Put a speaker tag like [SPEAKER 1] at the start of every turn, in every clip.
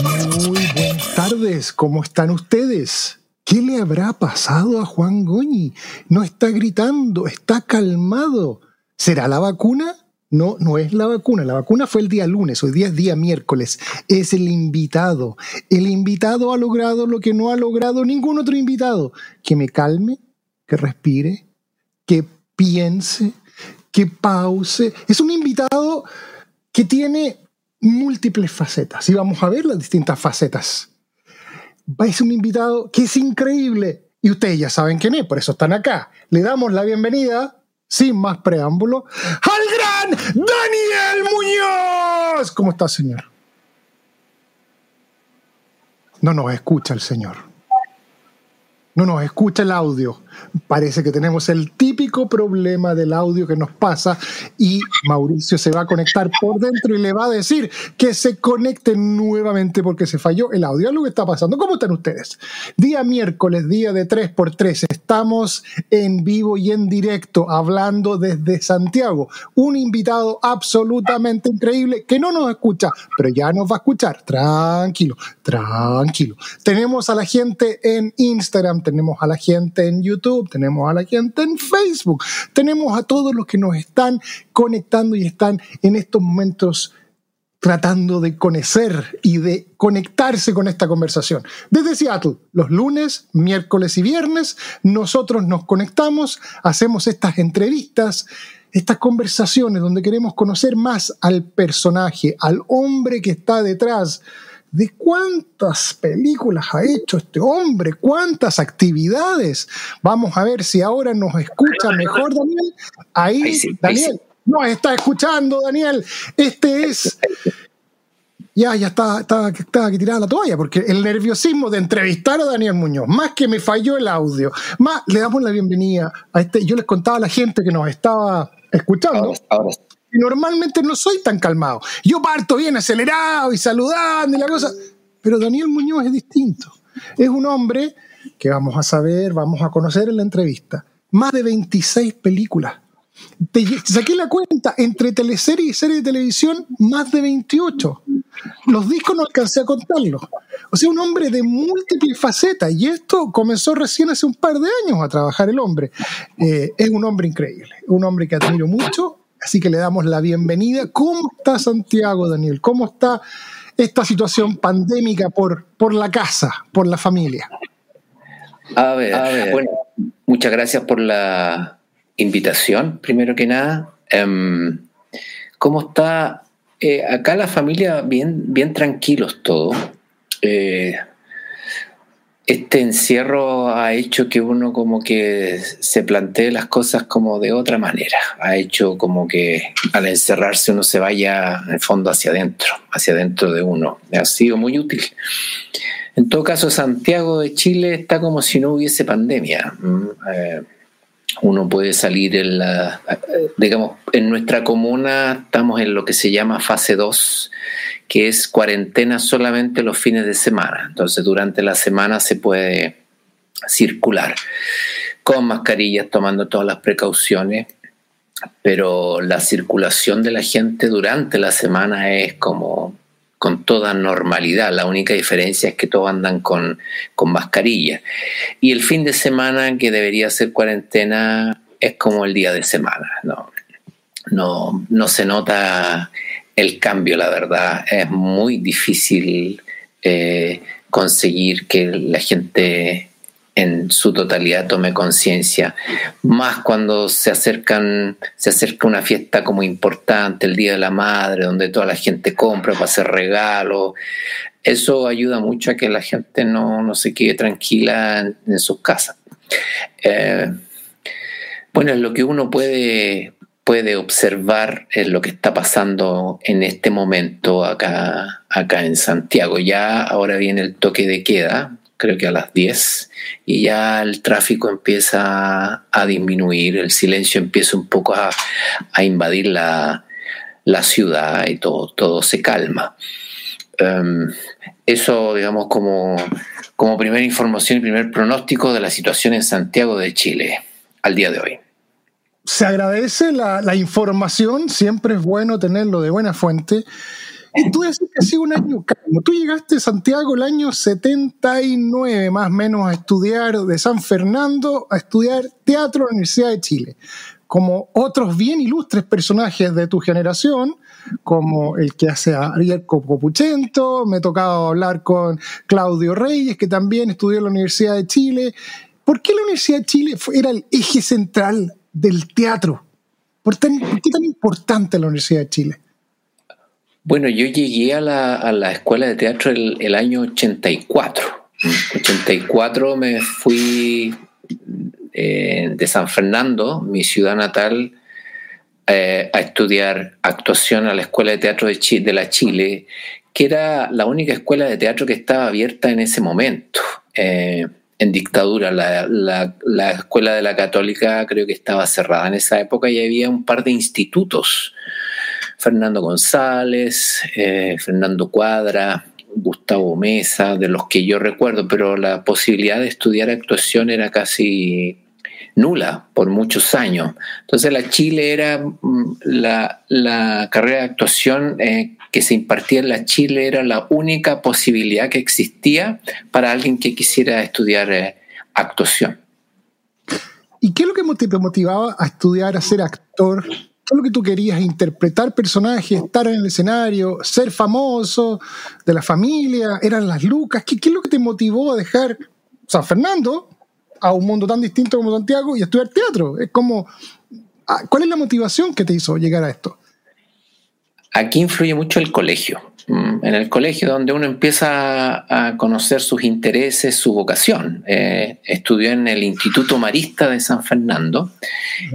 [SPEAKER 1] Muy buenas tardes, ¿cómo están ustedes? ¿Qué le habrá pasado a Juan Goñi? No está gritando, está calmado. ¿Será la vacuna? No, no es la vacuna. La vacuna fue el día lunes, hoy día es día miércoles. Es el invitado. El invitado ha logrado lo que no ha logrado ningún otro invitado. Que me calme, que respire, que piense, que pause. Es un invitado que tiene múltiples facetas y vamos a ver las distintas facetas. Es un invitado que es increíble y ustedes ya saben quién es, por eso están acá. Le damos la bienvenida, sin más preámbulo, al gran Daniel Muñoz. ¿Cómo está, señor? No nos escucha el señor no nos escucha el audio. Parece que tenemos el típico problema del audio que nos pasa y Mauricio se va a conectar por dentro y le va a decir que se conecte nuevamente porque se falló el audio. lo que está pasando. ¿Cómo están ustedes? Día miércoles, día de 3x3. Estamos en vivo y en directo hablando desde Santiago. Un invitado absolutamente increíble que no nos escucha, pero ya nos va a escuchar. Tranquilo, tranquilo. Tenemos a la gente en Instagram tenemos a la gente en YouTube, tenemos a la gente en Facebook, tenemos a todos los que nos están conectando y están en estos momentos tratando de conocer y de conectarse con esta conversación. Desde Seattle, los lunes, miércoles y viernes, nosotros nos conectamos, hacemos estas entrevistas, estas conversaciones donde queremos conocer más al personaje, al hombre que está detrás de cuántas películas ha hecho este hombre, cuántas actividades. Vamos a ver si ahora nos escucha mejor, Daniel. Ahí, Daniel, nos está escuchando, Daniel. Este es. Ya, ya estaba, estaba, que tiraba la toalla, porque el nerviosismo de entrevistar a Daniel Muñoz, más que me falló el audio, más le damos la bienvenida a este. Yo les contaba a la gente que nos estaba escuchando. ahora, normalmente no soy tan calmado. Yo parto bien acelerado y saludando y la cosa. Pero Daniel Muñoz es distinto. Es un hombre que vamos a saber, vamos a conocer en la entrevista. Más de 26 películas. Te saqué la cuenta, entre teleserie y serie de televisión, más de 28. Los discos no alcancé a contarlos. O sea, un hombre de múltiples facetas. Y esto comenzó recién hace un par de años a trabajar el hombre. Eh, es un hombre increíble, un hombre que admiro mucho Así que le damos la bienvenida. ¿Cómo está Santiago, Daniel? ¿Cómo está esta situación pandémica por, por la casa, por la familia?
[SPEAKER 2] A ver, bueno, muchas gracias por la invitación, primero que nada. Em, ¿Cómo está? Eh, acá la familia bien, bien tranquilos todos. Eh, este encierro ha hecho que uno como que se plantee las cosas como de otra manera. Ha hecho como que al encerrarse uno se vaya en el fondo hacia adentro, hacia adentro de uno. Ha sido muy útil. En todo caso, Santiago de Chile está como si no hubiese pandemia. Mm, eh, uno puede salir en la, digamos, en nuestra comuna estamos en lo que se llama fase 2 que es cuarentena solamente los fines de semana. Entonces durante la semana se puede circular con mascarillas, tomando todas las precauciones, pero la circulación de la gente durante la semana es como con toda normalidad. La única diferencia es que todos andan con, con mascarilla. Y el fin de semana, que debería ser cuarentena, es como el día de semana. No, no, no se nota el cambio, la verdad. Es muy difícil eh, conseguir que la gente en su totalidad tome conciencia, más cuando se acercan, se acerca una fiesta como importante, el Día de la Madre, donde toda la gente compra para hacer regalos. Eso ayuda mucho a que la gente no, se quede tranquila en, sus casas. Eh, bueno, lo que uno puede puede observar eh, lo que está pasando en este momento acá, acá en Santiago. Ya ahora viene el toque de queda, creo que a las 10, y ya el tráfico empieza a disminuir, el silencio empieza un poco a, invadir la, ciudad y todo, todo se calma. Em, eso, digamos, como, como primera información y primer pronóstico de la situación en Santiago de Chile al día de hoy
[SPEAKER 1] se agradece la, información, siempre es bueno tenerlo de buena fuente. Y tú un año. Tú llegaste a Santiago el año 79, más o menos, a estudiar de San Fernando, a estudiar teatro en la Universidad de Chile. Como otros bien ilustres personajes de tu generación, como el que hace a Ariel Copuchento, me he tocado hablar con Claudio Reyes, que también estudió en la Universidad de Chile. ¿Por qué la Universidad de Chile era el eje central del teatro? ¿Por, qué tan importante la Universidad de Chile?
[SPEAKER 2] Bueno, yo llegué a la, escuela de teatro el, año 84. 84 me fui eh, de San Fernando, mi ciudad natal, eh, a estudiar actuación a la Escuela de Teatro de, de, la Chile, que era la única escuela de teatro que estaba abierta en ese momento. Eh, en dictadura. La, escuela de la católica creo que estaba cerrada en esa época y había un par de institutos. Fernando González, eh, Fernando Cuadra, Gustavo Mesa, de los que yo recuerdo, pero la posibilidad de estudiar actuación era casi nula por muchos años. Entonces la Chile era mm, la, carrera de actuación eh, que se impartía en la Chile era la única posibilidad que existía para alguien que quisiera estudiar eh, actuación.
[SPEAKER 1] ¿Y qué es lo que te motivaba a estudiar, a ser actor? ¿Qué es lo que tú querías? ¿Interpretar personajes, estar en el escenario, ser famoso, de la familia? ¿Eran las lucas? ¿Qué, qué es lo que te motivó a dejar San Fernando a un mundo tan distinto como Santiago y estudiar teatro? Es como, ah, ¿cuál es la motivación que te hizo llegar a esto?
[SPEAKER 2] Aquí influye mucho el colegio. Mm, en el colegio donde uno empieza a conocer sus intereses, su vocación. Eh, estudió en el Instituto Marista de San Fernando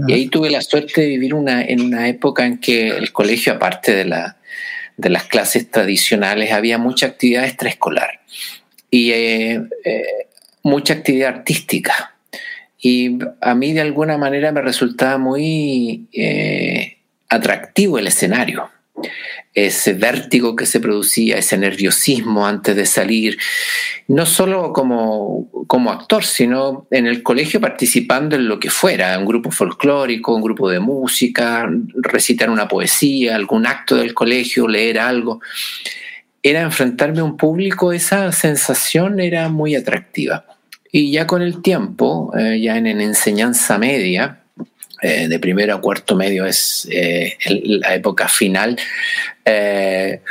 [SPEAKER 2] y ahí tuve la suerte de vivir una, en una época en que el colegio, aparte de, la, de las clases tradicionales, había mucha actividad extraescolar y eh, eh, mucha actividad artística. Y a mí de alguna manera me resultaba muy atractivo el escenario ese vértigo que se producía, ese nerviosismo antes de salir, no solo como, como actor, sino en el colegio participando en lo que fuera, un grupo folclórico, un grupo de música, recitar una poesía, algún acto del colegio, leer algo. Era enfrentarme a un público, esa sensación era muy atractiva. Y ya con el tiempo, eh, ya en, en enseñanza media, eh, de primero a cuarto medio es eh, la época final. Eh,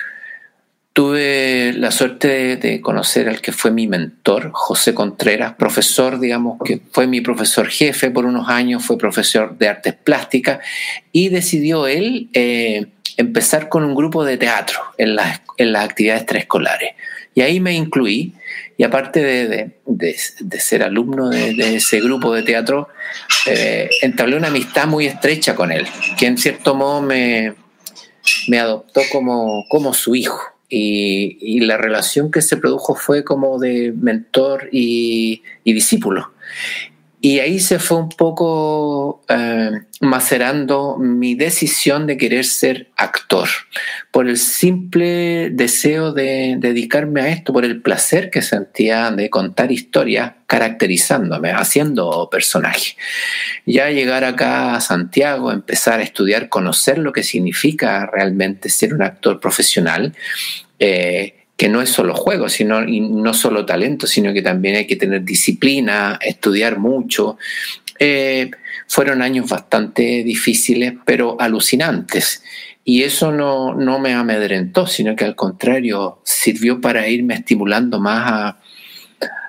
[SPEAKER 2] tuve la suerte de, conocer al que fue mi mentor, José Contreras, profesor, digamos, que fue mi profesor jefe por unos años, fue profesor de artes plásticas y decidió él empezar con un grupo de teatro en las, en las actividades preescolares. Y ahí me incluí y aparte de, ser alumno de, ese grupo de teatro, eh, entablé una amistad muy estrecha con él, que en cierto modo me, me adoptó como, como su hijo. Y, la relación que se produjo fue como de mentor y, y discípulo. Y ahí se fue un poco eh, macerando mi decisión de querer ser actor, por el simple deseo de dedicarme a esto, por el placer que sentía de contar historias caracterizándome, haciendo personaje. Ya llegar acá a Santiago, empezar a estudiar, conocer lo que significa realmente ser un actor profesional, eh, que no es solo juego, sino, y no solo talento, sino que también hay que tener disciplina, estudiar mucho. Eh, fueron años bastante difíciles, pero alucinantes. Y eso no, no, me amedrentó, sino que al contrario, sirvió para irme estimulando más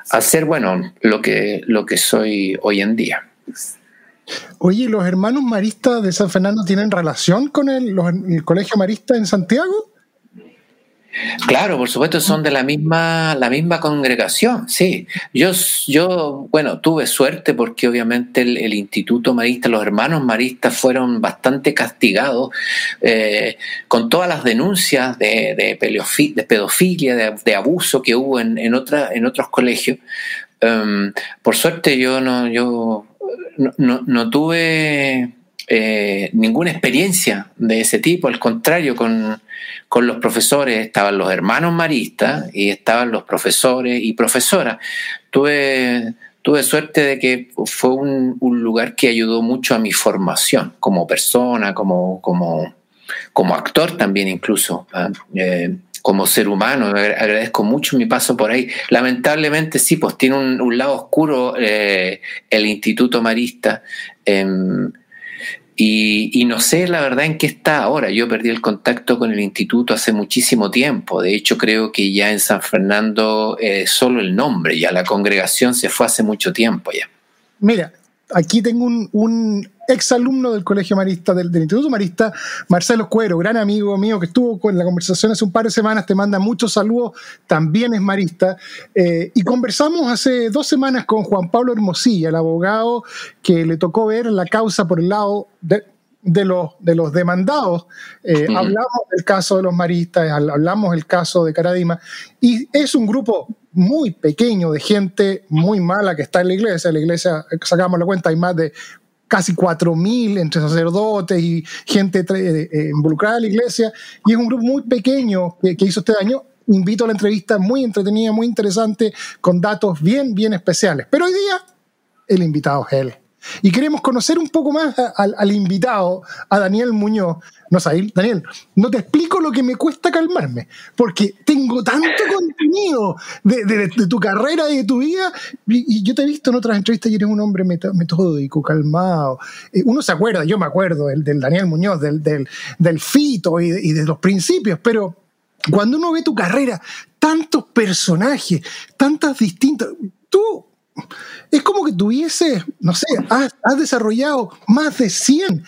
[SPEAKER 2] a, ser, bueno, lo que, lo que soy hoy en día.
[SPEAKER 1] Oye, ¿los hermanos maristas de San Fernando tienen relación con el, el Colegio Marista en Santiago?
[SPEAKER 2] Claro, por supuesto, son de la misma, la misma congregación, sí. Yo, yo, bueno, tuve suerte porque obviamente el, Instituto Marista, los hermanos maristas fueron bastante castigados eh, con todas las denuncias de, de, pedofilia, de, abuso que hubo en, en, en otros colegios. Em, por suerte yo no, yo no, no tuve eh, ninguna experiencia de ese tipo, al contrario, con, los profesores estaban los hermanos maristas y estaban los profesores y profesoras. Tuve, tuve suerte de que fue un, lugar que ayudó mucho a mi formación como persona, como, como, como actor también incluso. ¿ah? Eh, como ser humano, agradezco mucho mi paso por ahí. Lamentablemente sí, pues tiene un, lado oscuro eh, el Instituto Marista. Y, no sé la verdad en qué está ahora. Yo perdí el contacto con el instituto hace muchísimo tiempo. De hecho, creo que ya en San Fernando eh, solo el nombre, ya la congregación se fue hace mucho tiempo ya.
[SPEAKER 1] Mira, aquí tengo un, un exalumno del Colegio Marista, del, Instituto Marista, Marcelo Cuero, gran amigo mío que estuvo con la conversación hace un par de semanas, te manda muchos saludos, también es marista. Eh, y conversamos hace dos semanas con Juan Pablo Hermosilla, el abogado que le tocó ver la causa por el lado de, los, de los demandados. Eh, hablamos del caso de los maristas, hablamos del caso de Caradima, y es un grupo muy pequeño de gente muy mala que está en la iglesia. La iglesia, sacamos la cuenta, hay más de casi 4.000 entre sacerdotes y gente eh, eh, involucrada en la iglesia, y es un grupo muy pequeño que, hizo este daño. Invito a la entrevista muy entretenida, muy interesante, con datos bien, bien especiales. Pero hoy día, el invitado es él. Y queremos conocer un poco más al, invitado, a Daniel Muñoz. No sé, Daniel, no te explico lo que me cuesta calmarme, porque tengo tanto contenido de, tu carrera y de tu vida, y, yo te he visto en otras entrevistas y eres un hombre metódico, calmado. Eh, uno se acuerda, yo me acuerdo del, del Daniel Muñoz, del, del, fito y, y de los principios, pero cuando uno ve tu carrera, tantos personajes, tantas distintas, tú es como que tuviese, no sé, has, desarrollado más de 100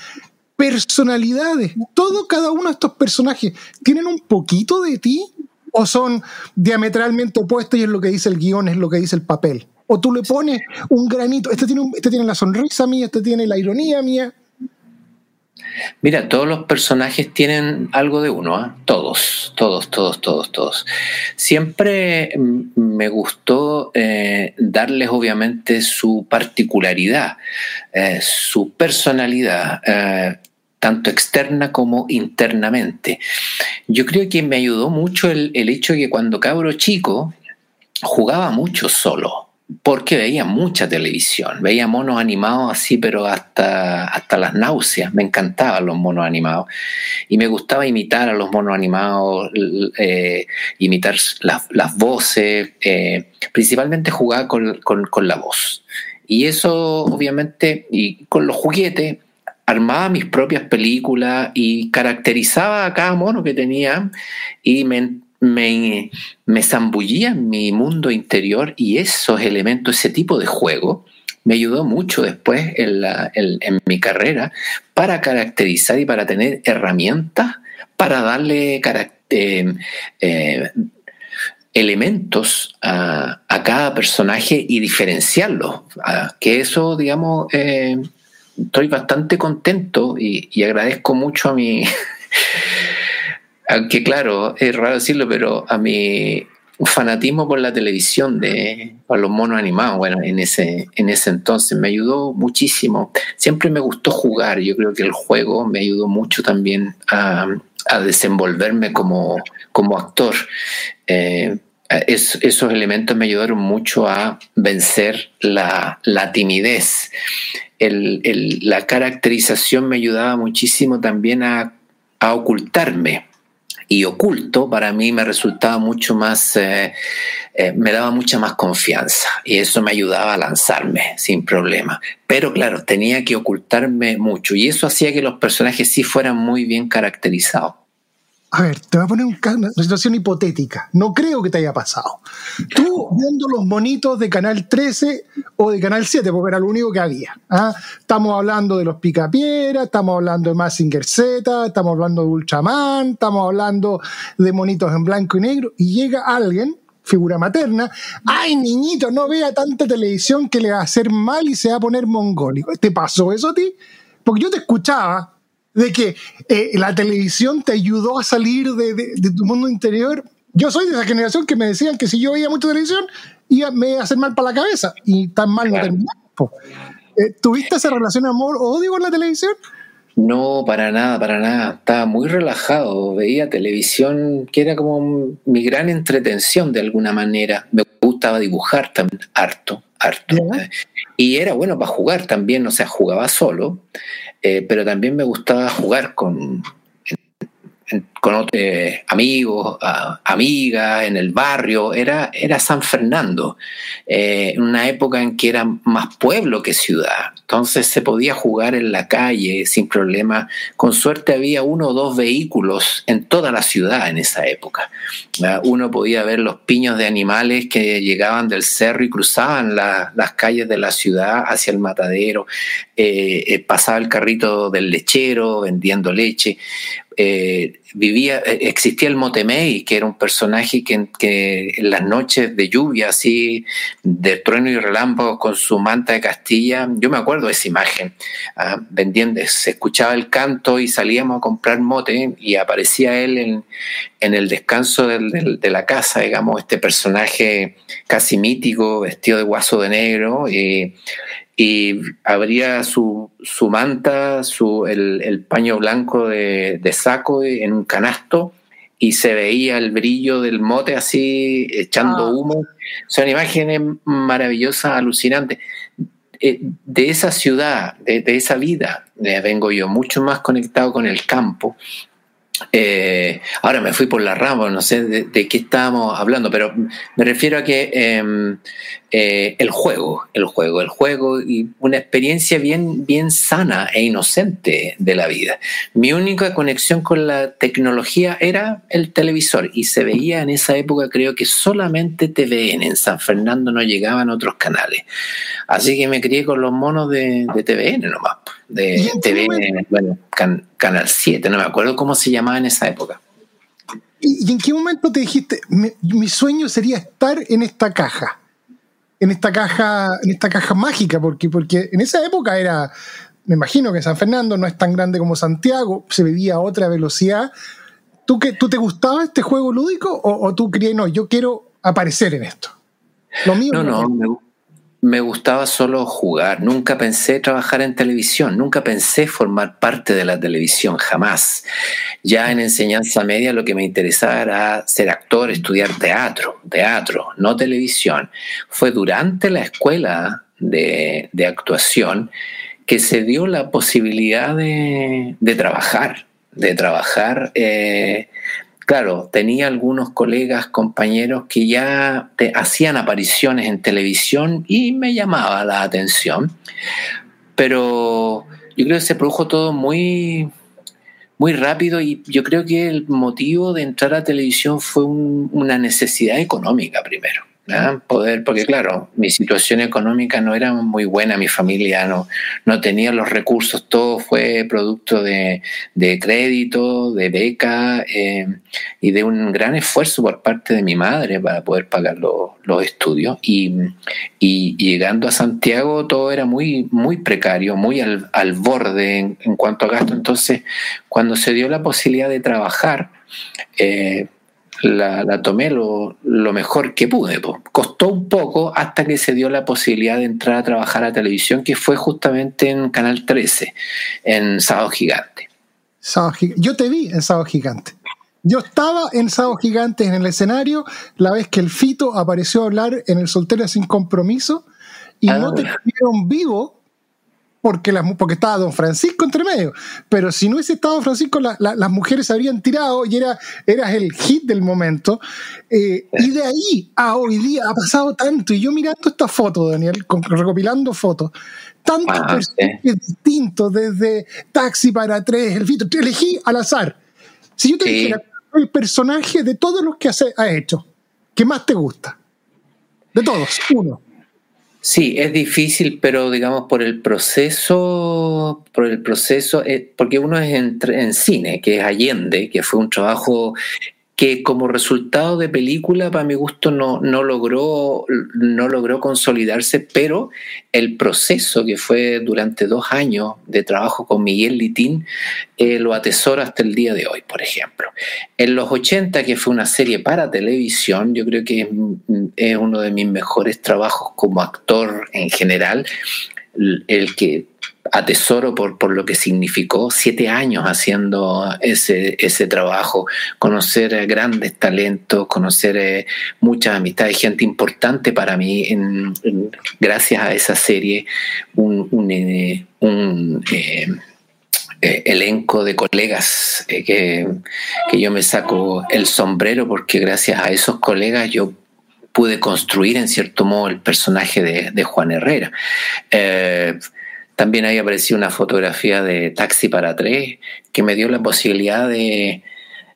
[SPEAKER 1] personalidades. Todo, cada uno de estos personajes, ¿tienen un poquito de ti? ¿O son diametralmente opuestos y es lo que dice el guion, es lo que dice el papel? ¿O tú le pones un granito? Este tiene, este tiene la sonrisa mía, este tiene la ironía mía.
[SPEAKER 2] Mira, todos los personajes tienen algo de uno, ¿ah? todos, todos, todos, todos, todos. Siempre me gustó eh, darles obviamente su particularidad, eh, su personalidad. Eh, tanto externa como internamente. Yo creo que me ayudó mucho el, el hecho de que cuando cabro chico jugaba mucho solo porque veía mucha televisión, veía monos animados así, pero hasta, hasta las náuseas, me encantaban los monos animados y me gustaba imitar a los monos animados, eh, imitar las, voces, eh, principalmente jugaba con, con, la voz. Y eso obviamente, y con los juguetes, armaba mis propias películas y caracterizaba a cada mono que tenía y me me, me zambullía en mi mundo interior y esos elementos, ese tipo de juego, me ayudó mucho después en, en, mi carrera para caracterizar y para tener herramientas para darle eh, eh, elementos a, cada personaje y diferenciarlos. que eso, digamos, eh, estoy bastante contento y agradezco mucho a mi aunque claro, es raro decirlo, pero a mi fanatismo por la televisión de por los monos animados, bueno, en ese, en ese entonces me ayudó muchísimo. Siempre me gustó jugar, yo creo que el juego me ayudó mucho también a, desenvolverme como, como actor. Eh, esos elementos me ayudaron mucho a vencer la, timidez. la caracterización me ayudaba muchísimo también a, a ocultarme y oculto, para mí me resultaba mucho más, eh, eh, me daba mucha más confianza y eso me ayudaba a lanzarme sin problema. Pero claro, tenía que ocultarme mucho y eso hacía que los personajes sí fueran muy bien caracterizados.
[SPEAKER 1] A ver, te voy a poner una situación hipotética. No creo que te haya pasado. Tú viendo los monitos de Canal 13 o de Canal 7, porque era lo único que había. ¿ah? Estamos hablando de los Picapiedra, estamos hablando de Massinger Z, estamos hablando de Ultraman, estamos hablando de monitos en blanco y negro, y llega alguien, figura materna, ay niñito, no vea tanta televisión que le va a hacer mal y se va a poner mongólico. ¿Te pasó eso a ti? Porque yo te escuchaba de que eh, la televisión te ayudó a salir de, tu mundo interior. Yo soy de esa generación que me decían que si yo veía mucha televisión, iba, me iba a hacer mal para la cabeza. Y tan mal no terminó. Eh, ¿Tuviste esa relación amor-odio con la televisión?
[SPEAKER 2] No, para nada, para nada. Estaba muy relajado. Veía televisión que era como mi gran entretención de alguna manera. Me gustaba dibujar también, harto, harto. Y era bueno para jugar también, o sea, jugaba solo. Eh, pero también me gustaba jugar con, con otros amigos, amigas, en el barrio. Era, era San Fernando, eh, en una época en que era más pueblo que ciudad. Entonces se podía jugar en la calle sin problema. Con suerte había uno o dos vehículos en toda la ciudad en esa época. Uno podía ver los piños de animales que llegaban del cerro y cruzaban las calles de la ciudad hacia el matadero. Eh, eh, pasaba el carrito del lechero vendiendo leche. Eh, vivía, existía el Motemey, que era un personaje que, que, en las noches de lluvia, así, de trueno y relámpagos con su manta de Castilla, yo me acuerdo de esa imagen, ah, vendiendo, se escuchaba el canto y salíamos a comprar mote y aparecía él en, en el descanso de la casa, digamos, este personaje casi mítico, vestido de guaso de negro, y, y abría su, su manta, su, el, el paño blanco de, de saco en un canasto y se veía el brillo del mote así echando ah. humo. Son imágenes maravillosas, alucinantes. Eh, de esa ciudad, de, esa vida, eh, vengo yo mucho más conectado con el campo eh, ahora me fui por la rama, no sé de, qué estábamos hablando, pero me refiero a que em, eh, el juego, el juego, el juego y una experiencia bien, bien sana e inocente de la vida. Mi única conexión con la tecnología era el televisor y se veía en esa época, creo que solamente TVN, en San Fernando no llegaban otros canales. Así que me crié con los monos de, de TVN nomás de TV, bueno, Canal 7, no me acuerdo cómo se llamaba en esa época.
[SPEAKER 1] ¿Y, en qué momento te dijiste, mi, sueño sería estar en esta caja? En esta caja, en esta caja mágica, porque, porque en esa época era, me imagino que San Fernando no es tan grande como Santiago, se vivía a otra velocidad. ¿Tú, que, ¿Tú te gustaba este juego lúdico o, o tú creías, no, yo quiero aparecer en esto?
[SPEAKER 2] Lo mío no, no, me, me gustaba solo jugar, nunca pensé trabajar en televisión, nunca pensé formar parte de la televisión, jamás. Ya en enseñanza media lo que me interesaba era ser actor, estudiar teatro, teatro, no televisión. Fue durante la escuela de, actuación que se dio la posibilidad de, trabajar, de trabajar eh, claro, tenía algunos colegas, compañeros que ya hacían apariciones en televisión y me llamaba la atención, pero yo creo que se produjo todo muy, muy rápido y yo creo que el motivo de entrar a televisión fue una necesidad económica primero. Poder, porque claro, mi situación económica no era muy buena, mi familia no, no tenía los recursos, todo fue producto de, crédito, de beca eh, y de un gran esfuerzo por parte de mi madre para poder pagar los estudios. Y, llegando a Santiago todo era muy, muy precario, muy al, borde en, cuanto a gasto. Entonces, cuando se dio la posibilidad de trabajar, eh, la, tomé lo, mejor que pude. Costó un poco hasta que se dio la posibilidad de entrar a trabajar a televisión, que fue justamente en Canal 13, en Sábado Gigante.
[SPEAKER 1] Yo te vi en Sábado Gigante. Yo estaba en Sábado Gigante en el escenario la vez que el Fito apareció a hablar en el Soltero Sin Compromiso y no te ah. vieron vivo porque, porque estaba Don Francisco entre medio. Pero si no hubiese estado Don Francisco, las mujeres se habrían tirado y era, eras el hit del momento. Eh, y de ahí a hoy día ha pasado tanto. Y yo mirando esta foto, Daniel, recopilando fotos, tantos ah, personajes distintos, desde Taxi para tres, el Fito, elegí al azar. Si yo te dijera, el personaje de todos los que ha hecho que más te gusta? De todos, uno.
[SPEAKER 2] Sí, es difícil, pero digamos por el proceso, por el proceso, eh, porque uno es en, en, cine, que es Allende, que fue un trabajo que como resultado de película, para mi gusto, no, no, logró, no logró consolidarse, pero el proceso que fue durante dos años de trabajo con Miguel Litín eh, lo atesora hasta el día de hoy, por ejemplo. En los 80, que fue una serie para televisión, yo creo que es uno de mis mejores trabajos como actor en general, el que atesoro por, por lo que significó siete años haciendo ese, ese trabajo, conocer grandes talentos, conocer eh, muchas amistades, gente importante para mí, gracias a esa serie, un, un, eh, eh, elenco de colegas que, que yo me saco el sombrero porque gracias a esos colegas yo pude construir en cierto modo el personaje de Juan Herrera. También ahí apareció una fotografía de Taxi para tres que me dio la posibilidad de,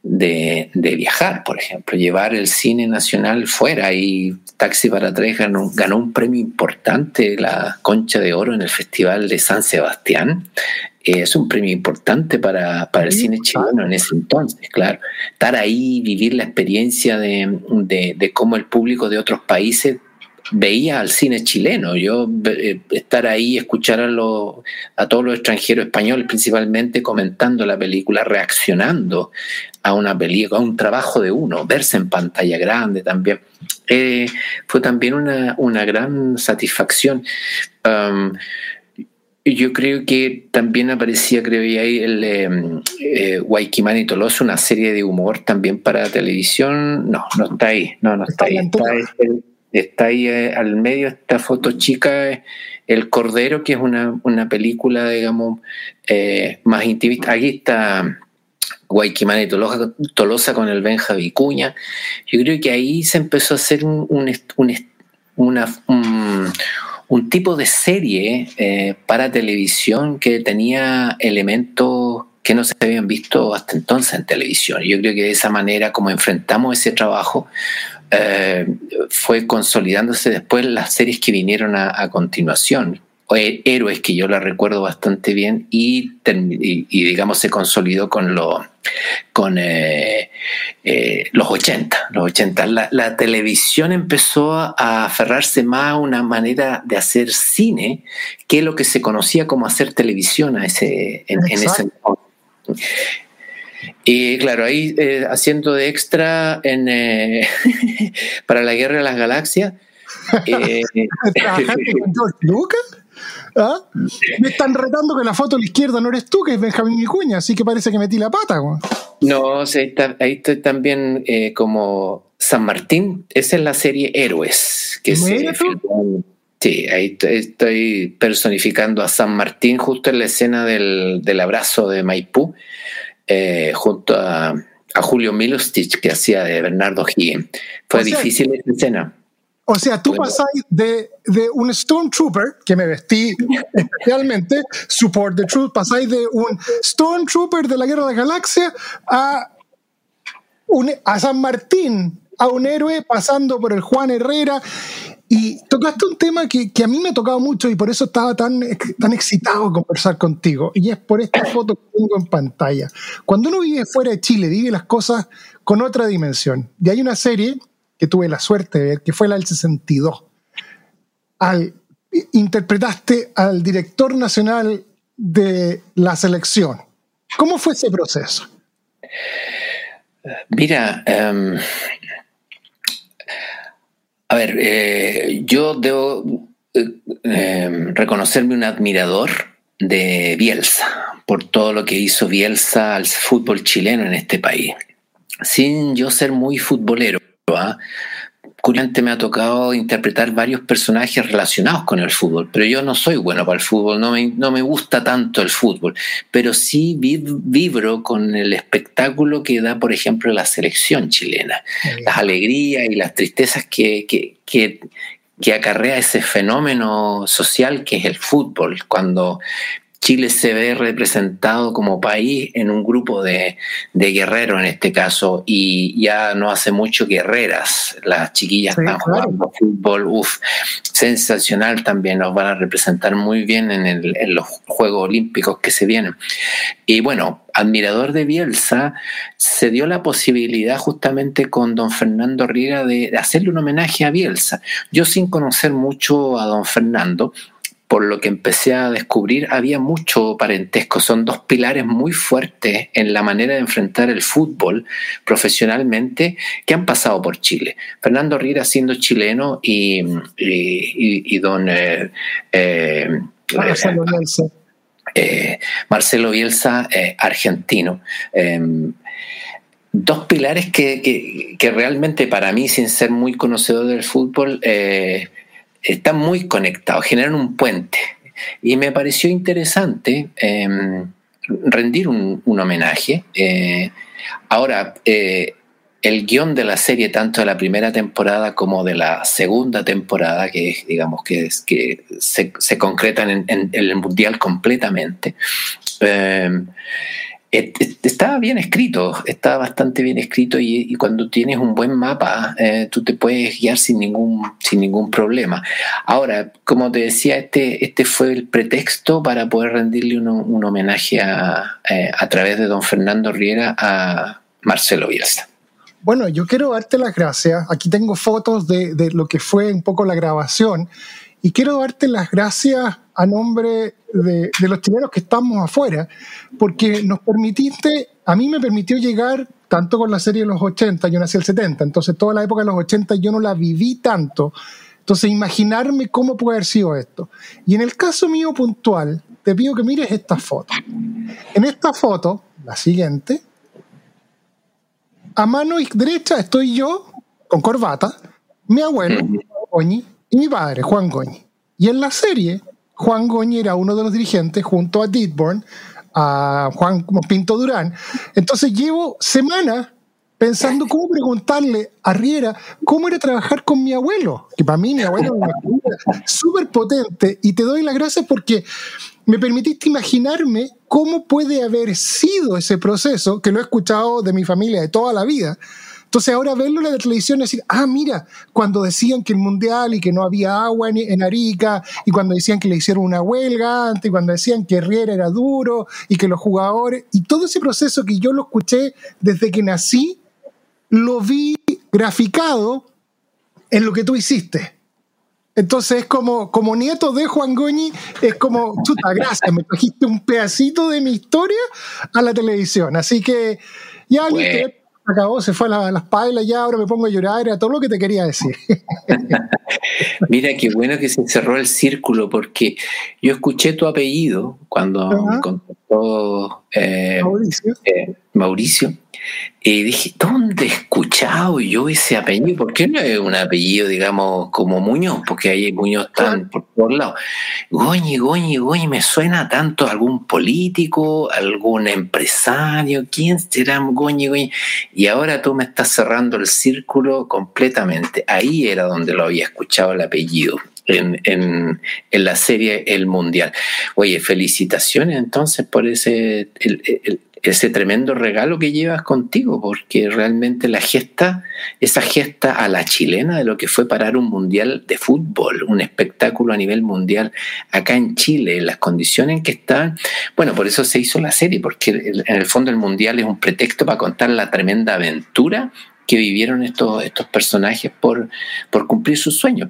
[SPEAKER 2] de, viajar, por ejemplo, llevar el cine nacional fuera y Taxi para tres ganó, ganó, un premio importante, la Concha de Oro en el Festival de San Sebastián. es un premio importante para, para el cine chileno en ese entonces, claro. Estar ahí, vivir la experiencia de, de, de cómo el público de otros países veía al cine chileno. Yo eh, estar ahí, escuchar a, a todos los extranjeros españoles principalmente comentando la película, reaccionando a una película, a un trabajo de uno, verse en pantalla grande también. Eh, fue también una, una gran satisfacción. Um, yo creo que también aparecía, creo yo, ahí el eh, eh Waikimani Toloso, una serie de humor también para televisión. No, no está ahí. No, no está, ahí. Está ahí eh, al medio esta foto chica, El Cordero, que es una, película, digamos, eh, más intimista. Aquí está Guayquimán Tolosa, Tolosa con el Benja Vicuña. Yo creo que ahí se empezó a hacer un, un, tipo de serie eh, para televisión que tenía elementos que no se habían visto hasta entonces en televisión. Yo creo que de esa manera, como enfrentamos ese trabajo, eh, fue consolidándose después las series que vinieron a, continuación. Héroes, que yo la recuerdo bastante bien, y, digamos se consolidó con, lo, con eh, eh, los 80. Los 80. La, televisión empezó a aferrarse más a una manera de hacer cine que lo que se conocía como hacer televisión a ese, en, en ese y claro, ahí eh, haciendo de extra en, eh, para la Guerra de las Galaxias.
[SPEAKER 1] Eh, con George Lucas? ¿Ah? Me están retando que la foto a la izquierda no eres tú, que es Benjamín Vicuña, así que parece que metí la pata.
[SPEAKER 2] No, ahí, estoy también como San Martín, esa es la serie Héroes. Que se Sí, ahí estoy personificando a San Martín justo en la escena del, del abrazo de Maipú. Eh, junto a, Julio Milostich, que hacía de Bernardo Higgins. Fue difícil esa escena.
[SPEAKER 1] O sea, tú pasáis de, de, un Stormtrooper, que me vestí especialmente, Support the Truth, pasáis de un Stormtrooper de la Guerra de la Galaxia a, un, a San Martín, a un héroe pasando por el Juan Herrera y tocaste un tema que, a mí me ha tocado mucho y por eso estaba tan, tan excitado de conversar contigo. Y es por esta foto que tengo en pantalla. Cuando uno vive fuera de Chile, vive las cosas con otra dimensión. Y hay una serie que tuve la suerte de ver, que fue la del 62. Al, interpretaste al director nacional de la selección. ¿Cómo fue ese proceso?
[SPEAKER 2] Mira, em, a ver, eh, yo debo eh, em, reconocerme un admirador de Bielsa por todo lo que hizo Bielsa al fútbol chileno en este país. Sin yo ser muy futbolero, ¿ah? Curiosamente me ha tocado interpretar varios personajes relacionados con el fútbol, pero yo no soy bueno para el fútbol, no me, no me gusta tanto el fútbol, pero sí vibro con el espectáculo que da, por ejemplo, la selección chilena, las alegrías y las tristezas que, que, que, que acarrea ese fenómeno social que es el fútbol, cuando Chile se ve representado como país en un grupo de, guerreros en este caso y ya no hace mucho guerreras. Las chiquillas están jugando fútbol, uff, sensacional también, nos van a representar muy bien en, en los Juegos Olímpicos que se vienen. Y bueno, admirador de Bielsa, se dio la posibilidad justamente con don Fernando Riera de hacerle un homenaje a Bielsa. Yo sin conocer mucho a don Fernando, por lo que empecé a descubrir, había mucho parentesco. Son dos pilares muy fuertes en la manera de enfrentar el fútbol profesionalmente que han pasado por Chile. Fernando Riera siendo chileno y, don... Eh, eh, Marcelo Bielsa, eh, Marcelo Bielsa argentino em, dos pilares que, realmente para mí, sin ser muy conocedor del fútbol, están muy conectados, generan un puente. Y me pareció interesante em, rendir un, homenaje. Eh, ahora, eh, el guion de la serie, tanto de la primera temporada como de la segunda temporada, que digamos que, es, que se, concretan en, el mundial completamente, em, está bien escrito, está bastante bien escrito y, cuando tienes un buen mapa, eh, tú te puedes guiar sin ningún, sin ningún problema. Ahora, como te decía, este, este fue el pretexto para poder rendirle un, homenaje a, eh, a través de don Fernando Riera a Marcelo Bielsa.
[SPEAKER 1] Bueno, yo quiero darte las gracias. Aquí tengo fotos de, de lo que fue un poco la grabación y quiero darte las gracias a nombre de, los chilenos que estamos afuera, porque nos permitiste, a mí me permitió llegar tanto con la serie de los 80, yo nací el 70, entonces toda la época de los 80 yo no la viví tanto. Entonces, imaginarme cómo puede haber sido esto. Y en el caso mío puntual, te pido que mires esta foto. En esta foto, la siguiente, a mano derecha estoy yo, con corbata, mi abuelo, Oñi, y mi padre, Juan Goñi. Y en la serie, Juan Goñi era uno de los dirigentes junto a Didborn, a Juan Pinto Durán. Entonces llevo semanas pensando cómo preguntarle a Riera cómo era trabajar con mi abuelo, que para mí mi abuelo era súper potente, y te doy las gracias porque me permitiste imaginarme cómo puede haber sido ese proceso, que lo he escuchado de mi familia de toda la vida, entonces ahora verlo en la televisión y decir, ah, mira, cuando decían que el mundial y que no había agua en, Arica, y cuando decían que le hicieron una huelga antes, y cuando decían que Riera era duro y que los jugadores, y todo ese proceso que yo lo escuché desde que nací, lo vi graficado en lo que tú hiciste. Entonces es como, como nieto de Juan Goñi, es como, chuta, gracias, me trajiste un pedacito de mi historia a la televisión. Así que ya, acabó, se fue a, las pailas, ya ahora me pongo a llorar, era todo lo que te quería decir.
[SPEAKER 2] Mira, qué bueno que se cerró el círculo, porque yo escuché tu apellido cuando me contactó eh, eh, Mauricio y dije, ¿dónde he escuchado yo ese apellido? ¿Por qué no es un apellido, digamos, como Muñoz? Porque hay Muñoz tan por todos lados. Goñi, Goñi, Goñi, me suena tanto a algún político, algún empresario. ¿Quién será Goñi, Goñi? Y ahora tú me estás cerrando el círculo completamente. Ahí era donde lo había escuchado el apellido. En, en, en, la serie El Mundial. Oye, felicitaciones entonces por ese el, ese tremendo regalo que llevas contigo, porque realmente la gesta, esa gesta a la chilena de lo que fue parar un mundial de fútbol, un espectáculo a nivel mundial acá en Chile, en las condiciones en que están, bueno, por eso se hizo la serie, porque en el fondo el mundial es un pretexto para contar la tremenda aventura que vivieron estos, estos personajes por, por cumplir sus sueños.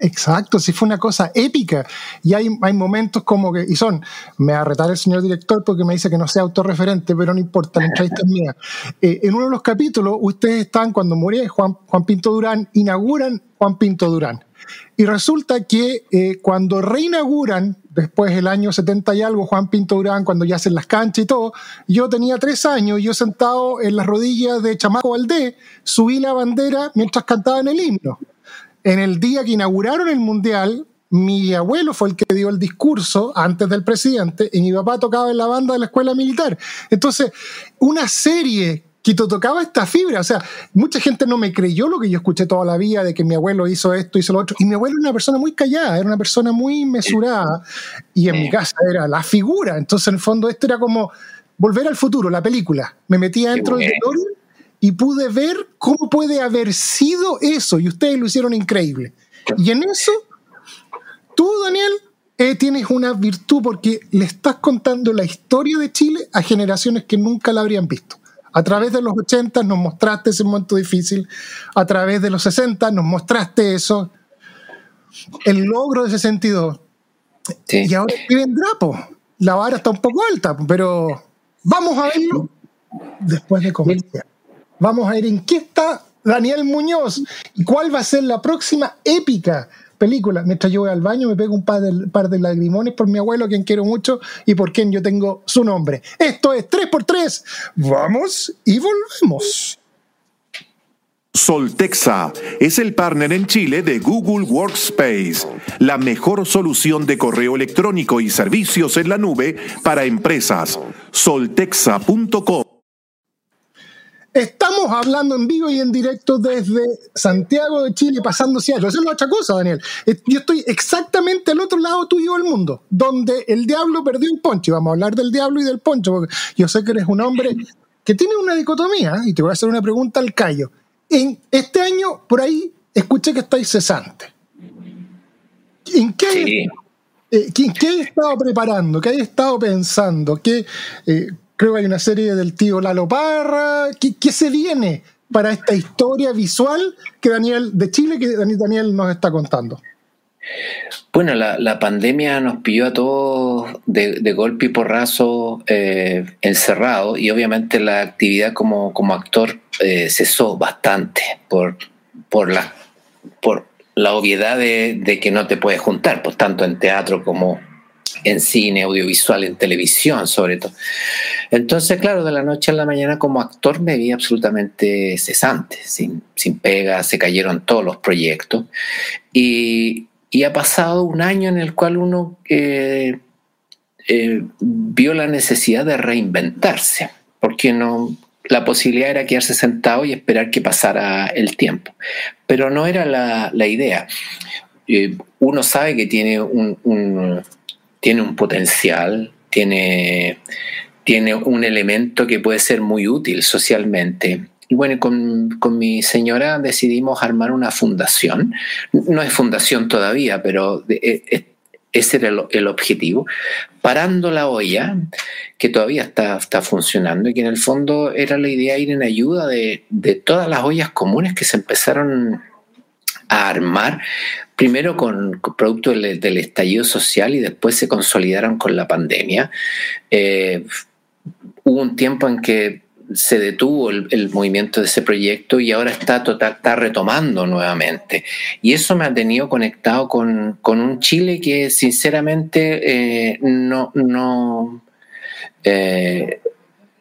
[SPEAKER 1] Exacto, sí fue una cosa épica. Y hay, hay momentos como que, y son, me va a retar el señor director porque me dice que no sea autorreferente, pero no importa, la entrevista es mía. Eh, en uno de los capítulos, ustedes están, cuando murió Juan, Juan Pinto Durán, inauguran Juan Pinto Durán. Y resulta que eh, cuando reinauguran, después del año 70 y algo, Juan Pinto Durán, cuando ya hacen las canchas y todo, yo tenía tres años, yo sentado en las rodillas de Chamaco Valdés, subí la bandera mientras cantaban el himno en el día que inauguraron el Mundial, mi abuelo fue el que dio el discurso antes del presidente y mi papá tocaba en la banda de la escuela militar. Entonces, una serie que tocaba esta fibra. O sea, mucha gente no me creyó lo que yo escuché toda la vida de que mi abuelo hizo esto, hizo lo otro. Y mi abuelo era una persona muy callada, era una persona muy mesurada. Y en mi casa era la figura. Entonces, en el fondo, esto era como volver al futuro, la película. Me metía dentro del y pude ver cómo puede haber sido eso. Y ustedes lo hicieron increíble. Y en eso, tú, Daniel, eh, tienes una virtud porque le estás contando la historia de Chile a generaciones que nunca la habrían visto. A través de los 80 nos mostraste ese momento difícil, a través de los 60 nos mostraste eso, el logro de 62. Sí. Y ahora vendrá, po. la vara está un poco alta, pero vamos a verlo después de comercial. Vamos a ver en qué está Daniel Muñoz y cuál va a ser la próxima épica película. Mientras yo voy al baño me pego un par de, par de lagrimones por mi abuelo, quien quiero mucho, y por quien yo tengo su nombre. Esto es 3x3. Vamos y volvemos.
[SPEAKER 3] Soltexa es el partner en Chile de Google Workspace, la mejor solución de correo electrónico y servicios en la nube para empresas. Soltexa.com
[SPEAKER 1] Estamos hablando en vivo y en directo desde Santiago de Chile, pasando Seattle. Eso es otra cosa, Daniel. Yo estoy exactamente al otro lado tuyo del mundo, donde el diablo perdió el poncho. Y vamos a hablar del diablo y del poncho, porque yo sé que eres un hombre que tiene una dicotomía, y te voy a hacer una pregunta al callo. En este año, por ahí, escuché que estáis cesante. ¿En qué, eh, ¿qué, he estado preparando? ¿Qué he estado pensando? ¿Qué, eh, creo que hay una serie del tío Lalo Parra. ¿Qué, se viene para esta historia visual que Daniel de Chile que Daniel nos está contando?
[SPEAKER 2] Bueno, la, pandemia nos pilló a todos de, golpe y porrazo eh, encerrados y obviamente la actividad como, como actor eh, cesó bastante por, por, la, por la obviedad de, de, que no te puedes juntar, pues tanto en teatro como, en cine, audiovisual, en televisión sobre todo. Entonces, claro, de la noche a la mañana como actor me vi absolutamente cesante, sin, sin pega, se cayeron todos los proyectos y, ha pasado un año en el cual uno eh, eh, vio la necesidad de reinventarse, porque no, la posibilidad era quedarse sentado y esperar que pasara el tiempo, pero no era la, idea. Eh, uno sabe que tiene un tiene un potencial, tiene, tiene un elemento que puede ser muy útil socialmente. Y bueno, con, con, mi señora decidimos armar una fundación. No es fundación todavía, pero e, e, ese era el, objetivo. Parando la olla, que todavía está, está funcionando y que en el fondo era la idea ir en ayuda de, de todas las ollas comunes que se empezaron a armar primero con, producto del, estallido social y después se consolidaron con la pandemia. Eh, hubo un tiempo en que se detuvo el, movimiento de ese proyecto y ahora está, total, está retomando nuevamente. Y eso me ha tenido conectado con, un Chile que sinceramente eh, no, no eh,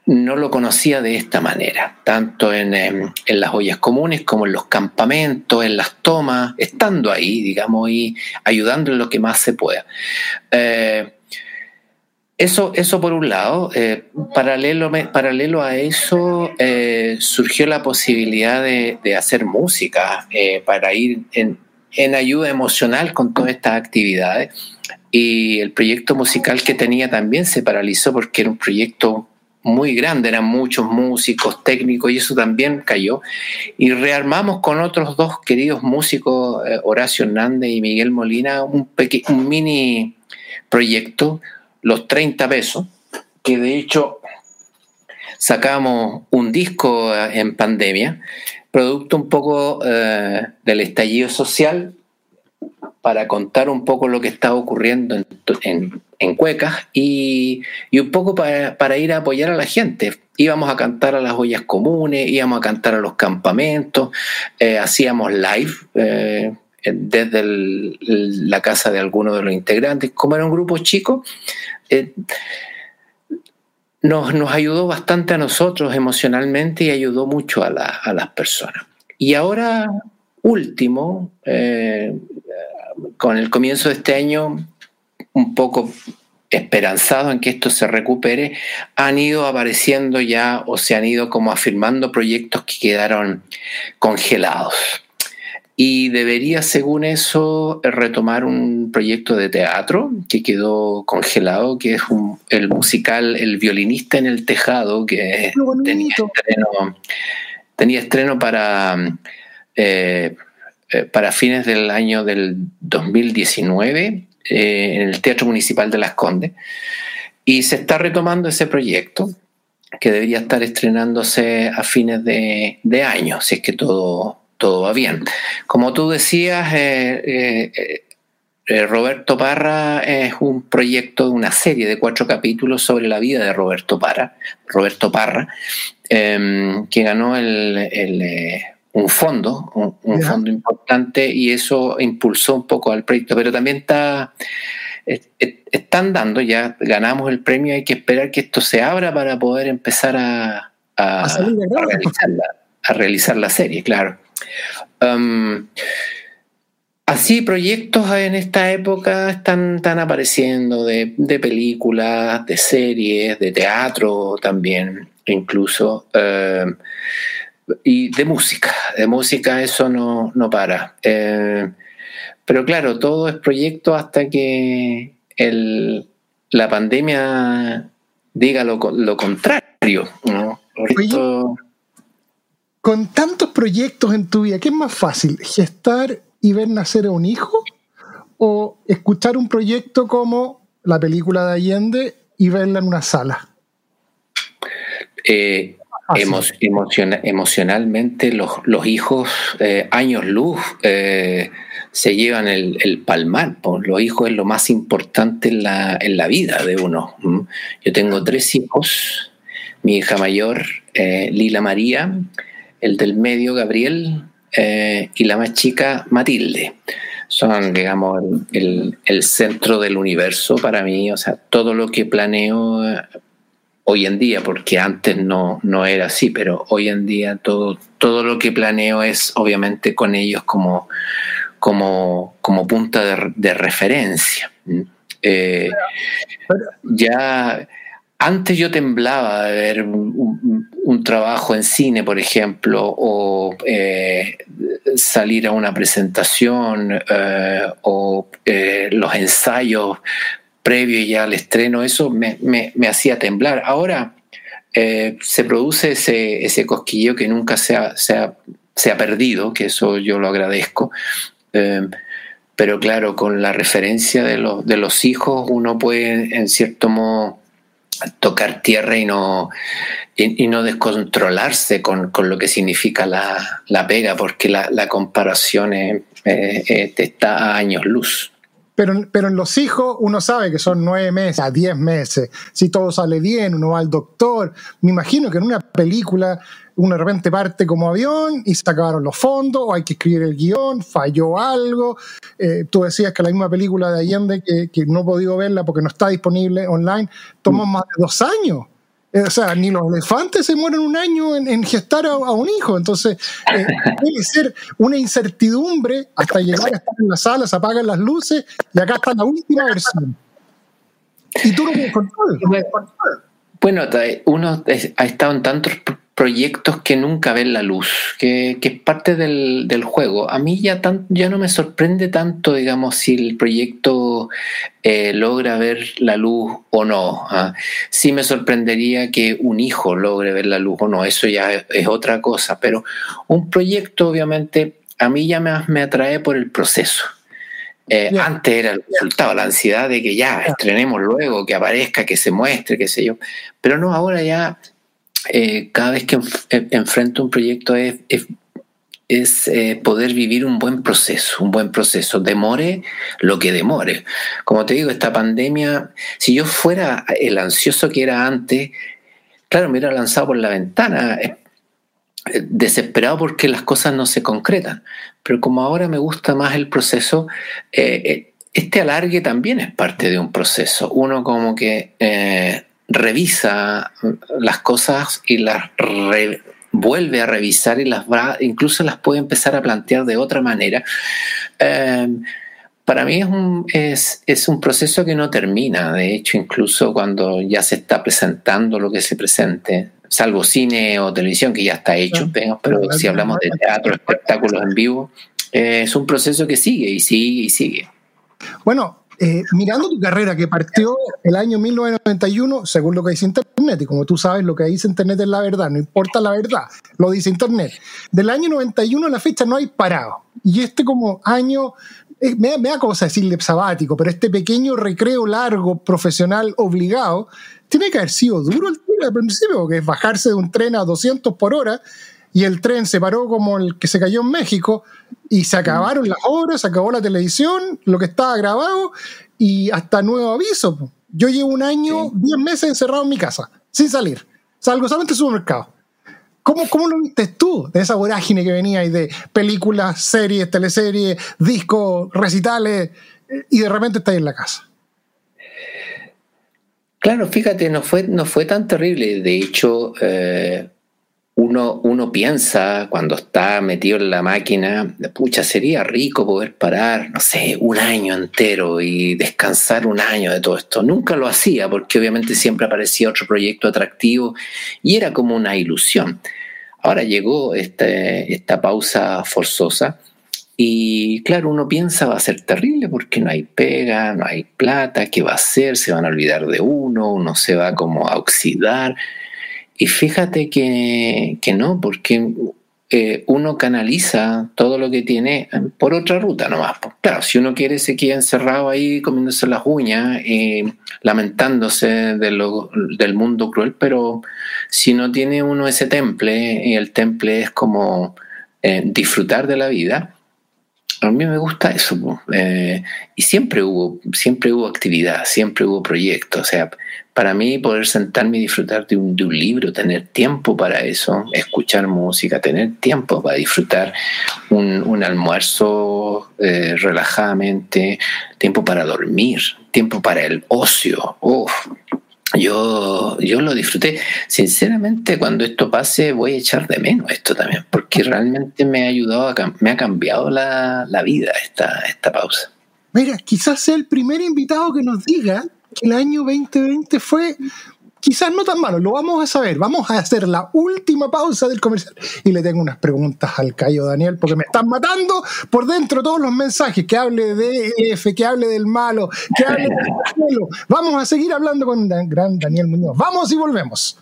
[SPEAKER 2] no lo conocía de esta manera, tanto en, las ollas comunes como en los campamentos, en las tomas, estando ahí, digamos, y ayudando en lo que más se pueda. Eh, eso, eso por un lado. Eh, paralelo, paralelo a eso, eh, surgió la posibilidad de, hacer música para ir en, en ayuda emocional con todas estas actividades. Y el proyecto musical que tenía también se paralizó porque era un proyecto muy grande, eran muchos músicos, técnicos, y eso también cayó. Y rearmamos con otros dos queridos músicos, eh, Horacio Hernández y Miguel Molina, un, un mini proyecto, Los 30 pesos, que de hecho sacamos un disco eh, en pandemia, producto un poco eh, del estallido social, para contar un poco lo que estaba ocurriendo en, en, Cuecas y, un poco para, ir a apoyar a la gente. Íbamos a cantar a las ollas comunes, íbamos a cantar a los campamentos, eh, hacíamos live eh, desde la casa de algunos de los integrantes. Como era un grupo chico, eh, nos, ayudó bastante a nosotros emocionalmente y ayudó mucho a las personas. Y ahora, último, con el comienzo de este año, un poco esperanzado en que esto se recupere, han ido apareciendo ya o se han ido como afirmando proyectos que quedaron congelados. Y debería, según eso, retomar un proyecto de teatro que quedó congelado, que es el musical El violinista en el tejado, que tenía estreno, tenía estreno para, eh, eh, para fines del año del 2019 eh, en el Teatro Municipal de Las Condes. Y se está retomando ese proyecto que debería estar estrenándose a fines de, año, si es que todo, todo va bien. Como tú decías, eh, eh, Roberto Parra es un proyecto de una serie de cuatro capítulos sobre la vida de Roberto Parra, Roberto Parra, em, que ganó el, un fondo, un, fondo importante y eso impulsó un poco al proyecto, pero también está, están dando, ya ganamos el premio, hay que esperar que esto se abra para poder empezar a, a, realizar, la, serie, claro. Um, así proyectos en esta época están, están apareciendo de, películas, de series, de teatro también, incluso. Um, y de música, de música eso no, no para. Eh, pero claro, todo es proyecto hasta que el, la pandemia diga lo, lo contrario.
[SPEAKER 1] con tantos proyectos en tu vida, ¿qué es más fácil? ¿Gestar y ver nacer a un hijo? ¿O escuchar un proyecto como la película de Allende y verla en una sala?
[SPEAKER 2] Eh, emocionalmente los, los hijos, eh, años luz, eh, se llevan el, el palmar. Los hijos es lo más importante en la, en la vida de uno. Yo tengo tres hijos, mi hija mayor, eh, Lila María, el del medio, Gabriel, y la más chica, Matilde son, digamos, el, el, centro del universo para mí. O sea, todo lo que planeo hoy en día, porque antes no, no era así, pero hoy en día todo, todo lo que planeo es obviamente con ellos como, como, como punta de, referencia. Eh, ya antes yo temblaba de ver un, trabajo en cine, por ejemplo, o eh, salir a una presentación eh, o los ensayos previo ya al estreno, eso me, hacía temblar. Ahora eh, se produce ese, ese cosquillo que nunca se ha, se, ha, perdido, que eso yo lo agradezco. Eh, pero claro, con la referencia de, los, de los hijos uno puede en cierto modo tocar tierra y no, y, no descontrolarse con, lo que significa la, pega, porque la, comparación está a años luz.
[SPEAKER 1] Pero, pero en los hijos uno sabe que son nueve meses a diez meses. Si todo sale bien, uno va al doctor. Me imagino que en una película uno de repente parte como avión y se acabaron los fondos, o hay que escribir el guion, falló algo. Eh, tú decías que la misma película de Allende, que, que no he podido verla porque no está disponible online, tomó más de dos años. Eh, o sea, ni los elefantes se mueren un año en, gestar a, un hijo. Entonces, eh, debe ser una incertidumbre hasta llegar a estar en la sala, se apagan las luces y acá está la última versión. Y tú no tienes control.
[SPEAKER 2] Bueno, uno ha estado en tantos proyectos que nunca ven la luz, que, es parte del, juego. A mí ya, ya no me sorprende tanto, digamos, si el proyecto eh, logra ver la luz o no. ¿ah? Sí me sorprendería que un hijo logre ver la luz o no, eso ya es, otra cosa, pero un proyecto obviamente a mí ya me, me atrae por el proceso. Eh, antes era el resultado, la ansiedad de que ya estrenemos luego, que aparezca, que se muestre, qué sé yo. Pero no, ahora ya eh, cada vez que eh, enfrento un proyecto es, eh, poder vivir un buen proceso, un buen proceso, demore lo que demore. Como te digo, esta pandemia, si yo fuera el ansioso que era antes, claro, me hubiera lanzado por la ventana, desesperado porque las cosas no se concretan. Pero como ahora me gusta más el proceso, este alargue también es parte de un proceso. Uno como que revisa las cosas y las vuelve a revisar y las va, incluso las puede empezar a plantear de otra manera. Eh, para mí es un, es, es un proceso que no termina. De hecho, incluso cuando ya se está presentando lo que se presente, salvo cine o televisión que ya está hecho, pero, si hablamos de teatro, espectáculos en vivo, eh, es un proceso que sigue y sigue y sigue.
[SPEAKER 1] Bueno, eh, mirando tu carrera que partió el año 1991, según lo que dice Internet, y como tú sabes, lo que dice Internet es la verdad, no importa la verdad, lo dice Internet. Del año 91 a la fecha no hay parado. Y este como año, eh, me, da cosa decirle sabático, pero este pequeño recreo largo, profesional, obligado, tiene que haber sido duro el tiro al principio, que es bajarse de un tren a 200 por hora y el tren se paró como el que se cayó en México y se acabaron las obras, se acabó la televisión, lo que estaba grabado y hasta nuevo aviso. Yo llevo un año, 10 meses encerrado en mi casa, sin salir. Salgo solamente al supermercado. ¿Cómo, ¿Cómo lo viste tú de esa vorágine que venía ahí de películas, series, teleseries, discos, recitales y de repente estás en la casa?
[SPEAKER 2] Claro, fíjate, no fue, no fue tan terrible. De hecho, eh, uno, uno piensa cuando está metido en la máquina, pucha, sería rico poder parar, no sé, un año entero y descansar un año de todo esto. Nunca lo hacía porque obviamente siempre aparecía otro proyecto atractivo y era como una ilusión. Ahora llegó este, esta pausa forzosa y claro, uno piensa va a ser terrible porque no hay pega, no hay plata, ¿qué va a hacer? Se van a olvidar de uno, uno se va como a oxidar. Y fíjate que, no, porque eh, uno canaliza todo lo que tiene por otra ruta nomás. Claro, si uno quiere se queda encerrado ahí comiéndose las uñas y lamentándose del mundo cruel, pero si no tiene uno ese temple, y el temple es como eh, disfrutar de la vida, a mí me gusta eso. Eh, y siempre hubo, siempre hubo actividad, siempre hubo proyectos. O sea, para mí poder sentarme y disfrutar de un, libro, tener tiempo para eso, escuchar música, tener tiempo para disfrutar un, almuerzo eh, relajadamente, tiempo para dormir, tiempo para el ocio. Yo, yo lo disfruté. Sinceramente, cuando esto pase, voy a echar de menos esto también, porque realmente me ha ayudado, a, me ha cambiado la, la vida esta, esta pausa.
[SPEAKER 1] Mira, quizás sea el primer invitado que nos diga que el año 2020 fue quizás no tan malo, lo vamos a saber. Vamos a hacer la última pausa del comercial y le tengo unas preguntas al Cayo Daniel porque me están matando por dentro todos los mensajes. Que hable de F, que hable del malo, que hable del malo. Vamos a seguir hablando con gran Daniel Muñoz. Vamos y volvemos.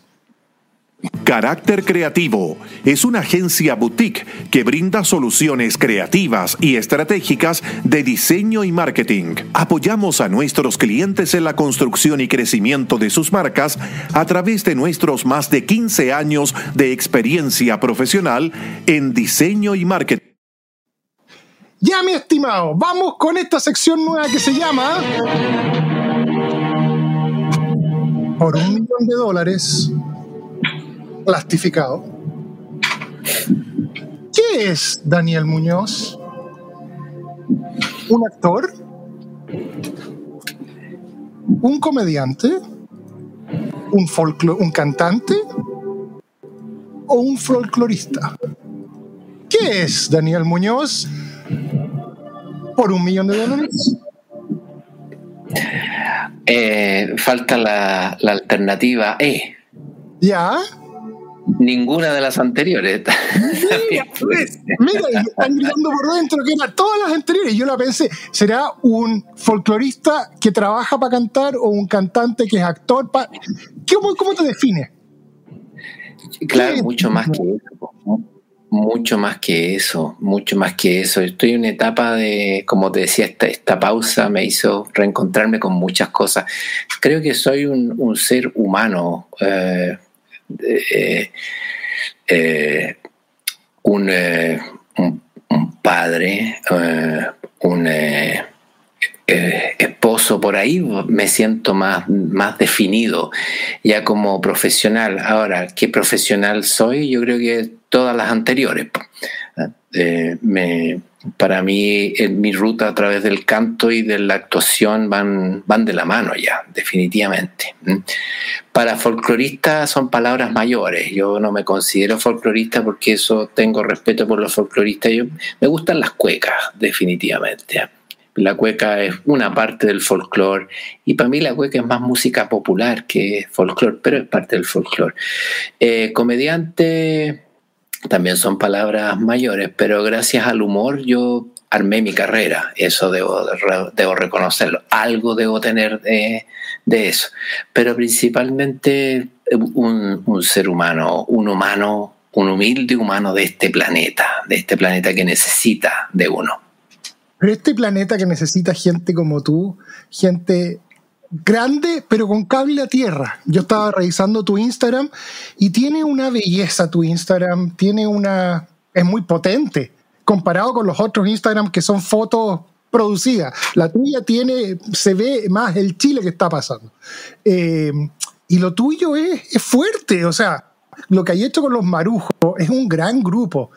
[SPEAKER 3] Carácter Creativo es una agencia boutique que brinda soluciones creativas y estratégicas de diseño y marketing. Apoyamos a nuestros clientes en la construcción y crecimiento de sus marcas a través de nuestros más de 15 años de experiencia profesional en diseño y marketing.
[SPEAKER 1] Ya, mi estimado, vamos con esta sección nueva que se llama... Por un millón de dólares plastificado. ¿Qué es Daniel Muñoz? ¿Un actor? ¿Un comediante? ¿Un, un cantante? ¿O un folclorista? ¿Qué es Daniel Muñoz? ¿Por un millón de dólares?
[SPEAKER 2] Eh, falta la, la alternativa E.
[SPEAKER 1] ¿Ya?
[SPEAKER 2] Ninguna de las anteriores.
[SPEAKER 1] Mira, están gritando por dentro que eran todas las anteriores. Yo la pensé, ¿será un folclorista que trabaja para cantar o un cantante que es actor? ¿Cómo, ¿Cómo te define?
[SPEAKER 2] Claro, mucho más que eso. Mucho más que eso, mucho más que eso. Estoy en una etapa de, como te decía, esta, esta pausa me hizo reencontrarme con muchas cosas. Creo que soy un, ser humano. Eh, eh, eh, un, un, padre, un esposo por ahí, me siento más, más definido ya como profesional. Ahora, ¿qué profesional soy? Yo creo que todas las anteriores. Eh, me, para mí, mi ruta a través del canto y de la actuación van, van de la mano ya, definitivamente. Para folclorista son palabras mayores. Yo no me considero folclorista porque eso tengo respeto por los folcloristas. Yo, me gustan las cuecas, definitivamente. la cueca es una parte del folclore y para mí la cueca es más música popular que folclore, pero es parte del folclore. Eh, comediante también son palabras mayores, pero gracias al humor yo armé mi carrera, eso debo, debo reconocerlo, algo debo tener de, eso, pero principalmente un, un ser humano, un humano, un humilde humano de este planeta, de este planeta que necesita de uno.
[SPEAKER 1] Pero este planeta que necesita gente como tú, gente grande, pero con cable a tierra. Yo estaba revisando tu Instagram y tiene una belleza tu Instagram, tiene una... es muy potente comparado con los otros Instagram que son fotos producidas. La tuya tiene, se ve más el Chile que está pasando. Eh, y lo tuyo es, es fuerte, o sea, lo que hay hecho con los marujos es un gran grupo.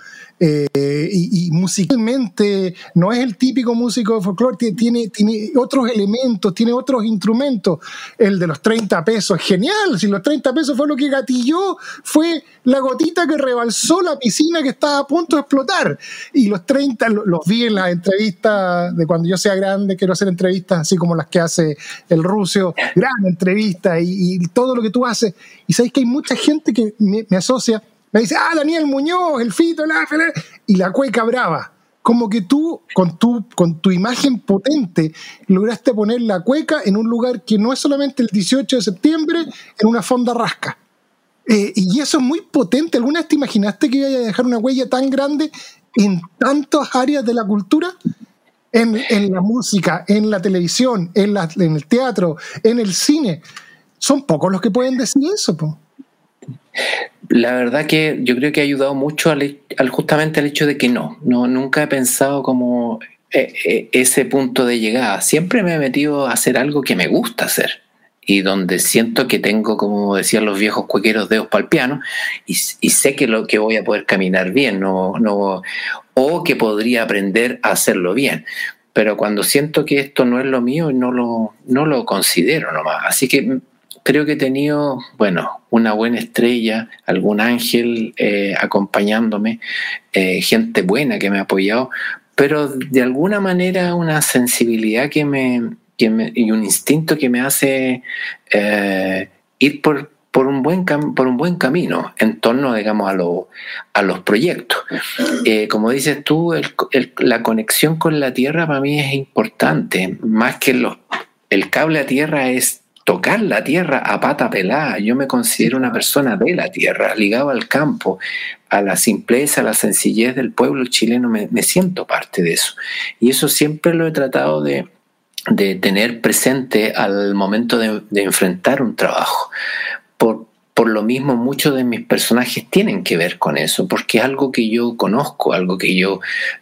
[SPEAKER 1] Eh, y, musicalmente no es el típico músico de folclore, tiene, tiene otros elementos, tiene otros instrumentos. El de los 30 pesos es genial, si los 30 pesos fue lo que gatilló, fue la gotita que rebalsó la piscina que estaba a punto de explotar. Y los 30 los vi en las entrevistas de cuando yo sea grande, quiero hacer entrevistas así como las que hace el ruso, gran entrevista y, todo lo que tú haces. Y sabéis que hay mucha gente que me asocia me dice, ah, Daniel Muñoz, el Fito, la y la cueca brava. Como que tú, con tu, con tu imagen potente, lograste poner la cueca en un lugar que no es solamente el 18 de septiembre, en una fonda rasca. Eh, y eso es muy potente. ¿Alguna vez te imaginaste que iba a dejar una huella tan grande en tantas áreas de la cultura? En, la música, en la televisión, en, en, el teatro, en el cine. Son pocos los que pueden decir eso. Po.
[SPEAKER 2] La verdad que yo creo que ha ayudado mucho al, justamente al hecho de que no, no nunca he pensado como eh, eh, ese punto de llegada. Siempre me he metido a hacer algo que me gusta hacer y donde siento que tengo, como decían los viejos cuequeros, dedos para el piano y, sé que lo que voy a poder caminar bien, no, no, o que podría aprender a hacerlo bien. Pero cuando siento que esto no es lo mío, no lo, no lo considero nomás. Así que creo que he tenido, bueno, una buena estrella, algún ángel eh, acompañándome, eh, gente buena que me ha apoyado, pero de alguna manera una sensibilidad que me, y un instinto que me hace eh, ir por, por, un buen por un buen camino en torno, digamos, a, a los proyectos. como dices tú, la conexión con la tierra para mí es importante, más que los, el cable a tierra es tocar la tierra a pata pelada. Yo me considero una persona de la tierra, ligado al campo, a la simpleza, a la sencillez del pueblo chileno, me, siento parte de eso. Y eso siempre lo he tratado de, tener presente al momento de, enfrentar un trabajo. Por, por lo mismo, muchos de mis personajes tienen que ver con eso, porque es algo que yo conozco, algo que yo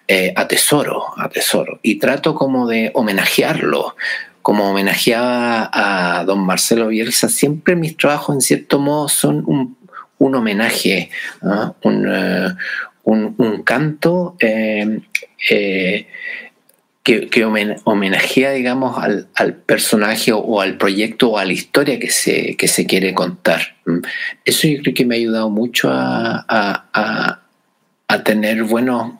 [SPEAKER 2] eh, atesoro, atesoro, y trato como de homenajearlo, como homenajeaba a don Marcelo Bielsa, siempre mis trabajos en cierto modo son un, homenaje, ¿ah? eh, un, canto eh, eh, que, homenajea, digamos, al, personaje o, al proyecto o a la historia que se, que se quiere contar. Eso yo creo que me ha ayudado mucho a, a tener buenos,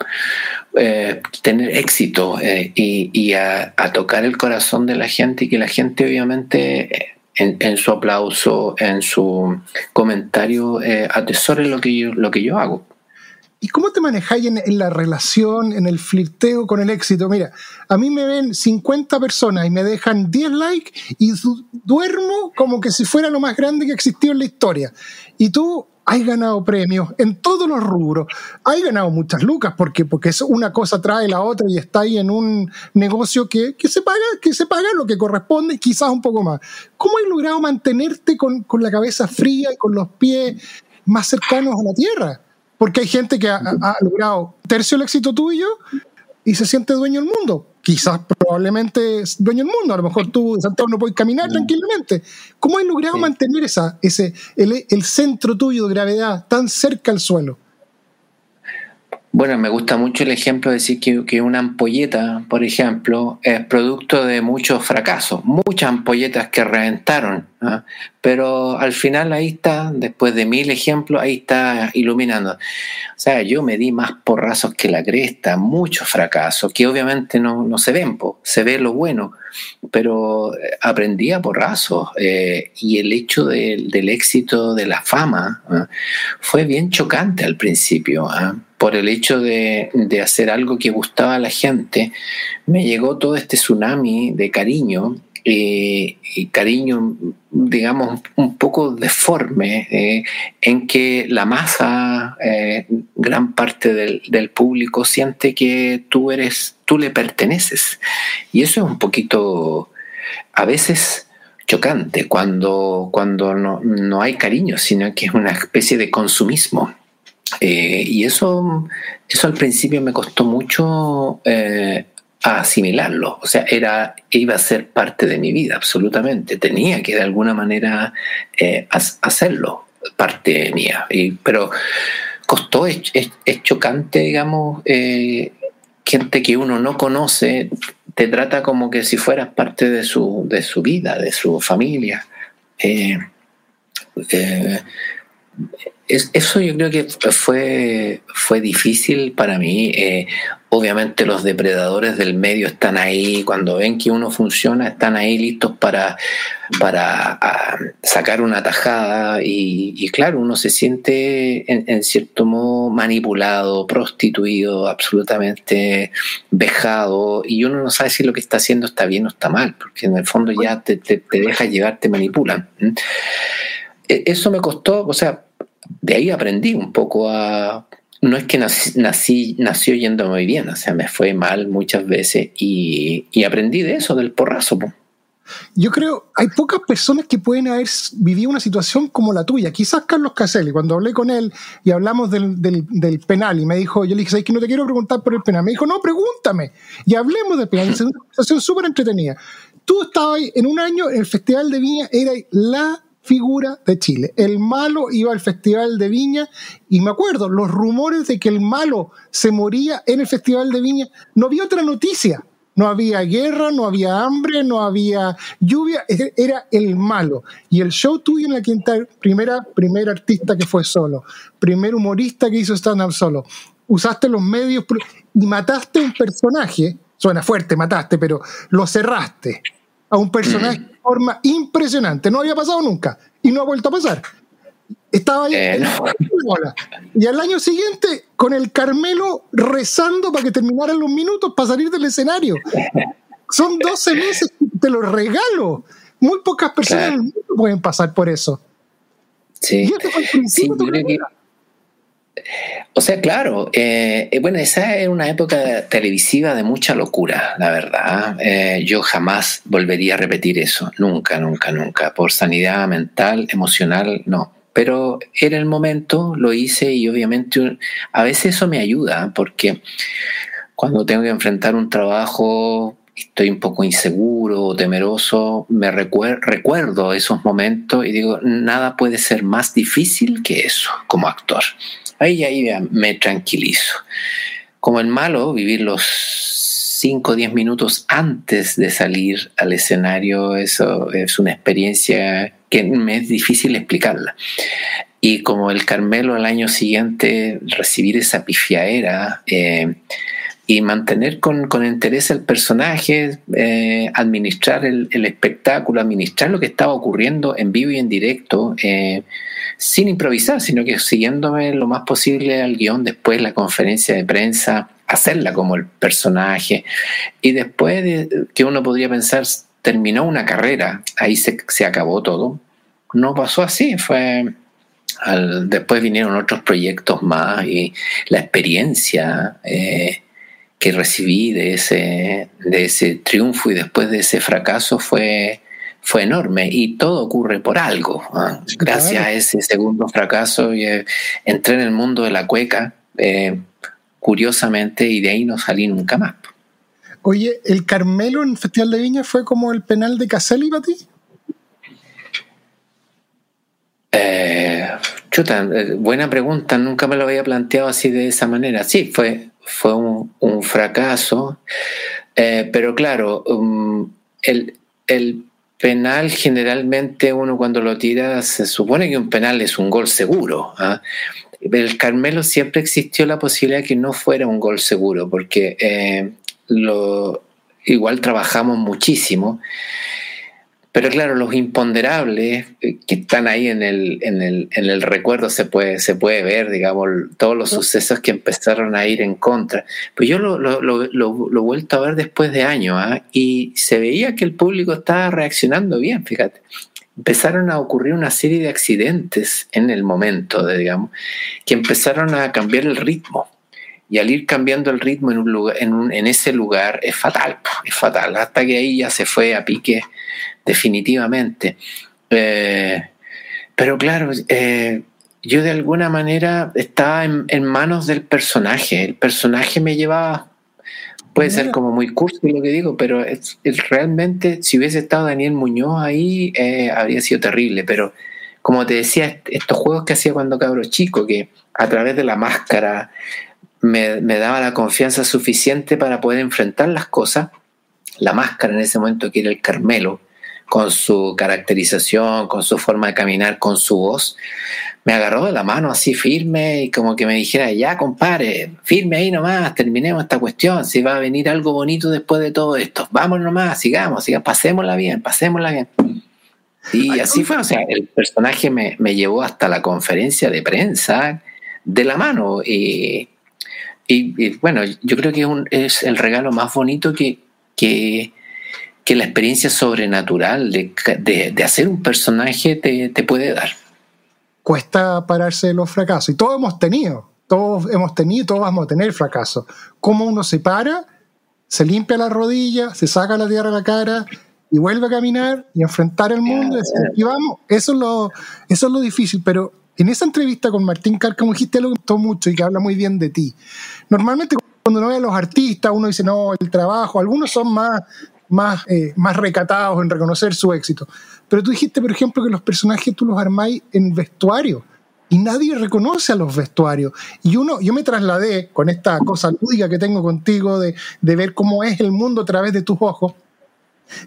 [SPEAKER 2] eh, tener éxito eh, y, a, tocar el corazón de la gente y que la gente obviamente en, su aplauso, en su comentario, eh, atesore lo que, yo, lo que yo hago.
[SPEAKER 1] ¿Y cómo te manejáis en, en, la relación, en el flirteo con el éxito? Mira, a mí me ven 50 personas y me dejan 10 likes y duermo como que si fuera lo más grande que existió en la historia. Y tú hay ganado premios en todos los rubros, hay ganado muchas lucas porque, porque es una cosa trae la otra y está ahí en un negocio que, se paga, que se paga lo que corresponde, quizás un poco más. ¿Cómo has logrado mantenerte con, la cabeza fría y con los pies más cercanos a la tierra? Porque hay gente que ha, ha logrado tercio el éxito tuyo y se siente dueño del mundo quizás probablemente es dueño del mundo. A lo mejor tú, Santiago, no puedes caminar mm. tranquilamente. ¿Cómo has logrado mantener esa, ese, el, centro tuyo de gravedad tan cerca al suelo?
[SPEAKER 2] Bueno, me gusta mucho el ejemplo de decir que, una ampolleta, por ejemplo, es producto de muchos fracasos, muchas ampolletas que reventaron, ¿ah? pero al final ahí está, después de mil ejemplos, ahí está iluminando. O sea, yo me di más porrazos que la cresta, muchos fracasos, que obviamente no, se ven, se ve lo bueno, pero eh, aprendí a porrazos eh, y el hecho del éxito de la fama ¿ah? fue bien chocante al principio. ¿ah? por el hecho de, hacer algo que gustaba a la gente, me llegó todo este tsunami de cariño, eh, cariño, digamos, un poco deforme, eh, en que la masa, eh, gran parte del, público siente que tú eres, tú le perteneces. Y eso es un poquito, a veces, chocante cuando, cuando no, no hay cariño, sino que es una especie de consumismo. Eh, y eso, eso al principio me costó mucho eh, asimilarlo. O sea, era, iba a ser parte de mi vida, absolutamente. Tenía que de alguna manera eh, hacerlo, parte mía. pero costó, es, chocante, digamos, gente que uno no conoce te trata como que si fueras parte de su, de su vida, de su familia eso yo creo que fue, fue difícil para mí. Eh, obviamente los depredadores del medio están ahí, cuando ven que uno funciona, están ahí listos para, para sacar una tajada y, claro, uno se siente en, cierto modo manipulado, prostituido, absolutamente vejado y uno no sabe si lo que está haciendo está bien o está mal, porque en el fondo ya te, te, deja llevar, te manipulan. E, eso me costó, o sea, de ahí aprendí un poco a... No es que nací, nació yendo muy bien, o sea, me fue mal muchas veces y, aprendí de eso, del porrazo.
[SPEAKER 1] Yo creo, hay pocas personas que pueden haber vivido una situación como la tuya. Quizás Carlos Caselli, cuando hablé con él y hablamos del, penal, y me dijo, yo le dije, ¿sabes que no te quiero preguntar por el penal? Me dijo, no, pregúntame. Y hablemos del penal. Es una situación súper entretenida. Tú estabas en un año en el Festival de Viña, era la figura de Chile. El malo iba al Festival de Viña y me acuerdo, los rumores de que el malo se moría en el Festival de Viña, no había otra noticia. No había guerra, no había hambre, no había lluvia, era el malo. Y el show tuyo en la quinta, primera, primera artista que fue solo, primer humorista que hizo stand-up solo. Usaste los medios y mataste un personaje, suena fuerte, mataste, pero lo cerraste a un personaje de forma impresionante. No había pasado nunca y no ha vuelto a pasar. Estaba ahí eh, y al año siguiente con el Carmelo rezando para que terminaran los minutos para salir del escenario. Son 12 meses, te lo regalo. Muy pocas personas pueden pasar por eso.
[SPEAKER 2] Sí, sí o sea, claro, eh, eh, bueno, esa era una época televisiva de mucha locura, la verdad. Eh, yo jamás volvería a repetir eso, nunca, nunca, nunca. Por sanidad mental, emocional, no. Pero era el momento, lo hice y obviamente a veces eso me ayuda porque cuando tengo que enfrentar un trabajo estoy un poco inseguro o temeroso, me recuerdo esos momentos y digo, nada puede ser más difícil que eso como actor. Ahí, ahí me tranquilizo. Como el malo, vivir los 5 o 10 minutos antes de salir al escenario, eso es una experiencia que me es difícil explicarla. Y como el Carmelo al año siguiente recibir esa pifiaera eh, y mantener con, interés el personaje, eh, administrar el, espectáculo, administrar lo que estaba ocurriendo en vivo y en directo. Eh, sin improvisar, sino que siguiéndome lo más posible al guion, después la conferencia de prensa, hacerla como el personaje. Y después de, que uno podría pensar, terminó una carrera, ahí se, acabó todo. No pasó así, fue... después vinieron otros proyectos más y la experiencia eh, que recibí de ese, de ese triunfo y después de ese fracaso fue fue enorme y todo ocurre por algo. Gracias a ese segundo fracaso eh, entré en el mundo de la cueca, eh, curiosamente, y de ahí no salí nunca más.
[SPEAKER 1] Oye, ¿el Carmelo en el Festival de Viña fue como el penal de Caselli para ti?
[SPEAKER 2] Eh, Chuta, eh, buena pregunta, nunca me lo había planteado así de esa manera. Sí, fue, fue un, fracaso, eh, pero claro, um, el, el penal generalmente uno cuando lo tira se supone que un penal es un gol seguro. ¿ah? El Carmelo siempre existió la posibilidad de que no fuera un gol seguro, porque eh, lo, igual trabajamos muchísimo pero claro, los imponderables eh, que están ahí en el, en el, en el recuerdo se puede, se puede ver, digamos, todos los sucesos que empezaron a ir en contra. Pues yo lo, lo, lo, lo he vuelto a ver después de años ¿ah? y se veía que el público estaba reaccionando bien, fíjate. Empezaron a ocurrir una serie de accidentes en el momento, digamos, que empezaron a cambiar el ritmo y al ir cambiando el ritmo en, un lugar, en, un, en, ese lugar es fatal, es fatal, hasta que ahí ya se fue a pique definitivamente. Eh, pero claro, eh, yo de alguna manera estaba en, manos del personaje. El personaje me llevaba, puede ser como muy cursi lo que digo, pero es, realmente si hubiese estado Daniel Muñoz ahí, eh, habría sido terrible. Pero como te decía, estos juegos que hacía cuando cabro chico, que a través de la máscara me, me daba la confianza suficiente para poder enfrentar las cosas, la máscara en ese momento que era el Carmelo, con su caracterización, con su forma de caminar, con su voz, me agarró de la mano así firme y como que me dijera, ya compadre, firme ahí nomás, terminemos esta cuestión, si va a venir algo bonito después de todo esto, vamos nomás, sigamos, sigamos, pasémosla bien, pasémosla bien. Y así fue, o sea, el personaje me, llevó hasta la conferencia de prensa de la mano y, y, bueno, yo creo que es, un, es el regalo más bonito que, que que la experiencia sobrenatural de, hacer un personaje te, puede dar.
[SPEAKER 1] Cuesta pararse de los fracasos y todos hemos tenido, todos hemos tenido, todos vamos a tener fracasos. ¿Cómo uno se para, se limpia la rodilla, se saca la tierra a la cara y vuelve a caminar y enfrentar el mundo y decir, vamos, eso es, lo, eso es lo difícil, pero en esa entrevista con Martín Cárcamo dijiste algo que me gustó mucho y que habla muy bien de ti. Normalmente cuando uno ve a los artistas, uno dice, no, el trabajo, algunos son más más, eh, más recatados en reconocer su éxito. Pero tú dijiste, por ejemplo, que los personajes tú los armáis en vestuario y nadie reconoce a los vestuarios. Y uno, yo me trasladé con esta cosa lúdica que tengo contigo de, de ver cómo es el mundo a través de tus ojos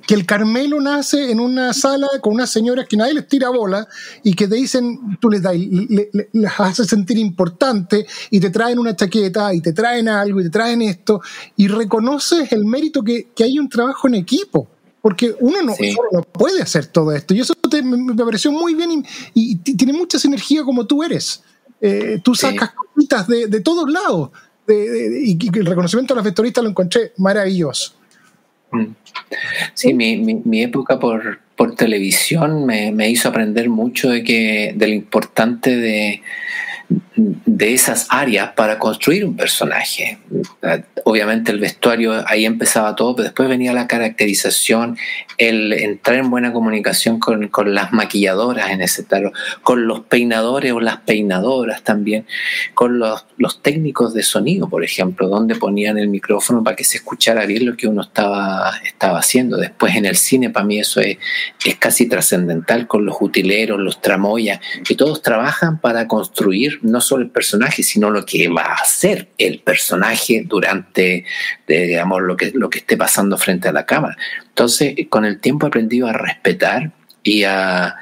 [SPEAKER 1] que el Carmelo nace en una sala con unas señoras que nadie les tira bola y que te dicen, tú les das, les haces sentir importante y te traen una chaqueta y te traen algo y te traen esto y reconoces el mérito que, hay un trabajo en equipo. Porque uno no, no, puede hacer todo esto. Y eso me, pareció muy bien y, tiene mucha sinergia como tú eres. Eh, tú sacas cositas de, todos lados. y, y, el reconocimiento a las vestuaristas lo encontré maravilloso.
[SPEAKER 2] Mm. Sí, mi, mi, época por, por televisión me, me, hizo aprender mucho de, que, de lo importante de, de esas áreas para construir un personaje. Obviamente el vestuario ahí empezaba todo, pero después venía la caracterización, el entrar en buena comunicación con, las maquilladoras en ese tarro, con los peinadores o las peinadoras también, con los, los técnicos de sonido, por ejemplo, donde ponían el micrófono para que se escuchara bien lo que uno estaba, estaba haciendo. Después en el cine para mí eso es, es casi trascendental con los utileros, los tramoyas, que todos trabajan para construir no solo el personaje, sino lo que va a hacer el personaje durante, digamos, lo que, lo que esté pasando frente a la cámara. Entonces, con el tiempo he aprendido a respetar y a,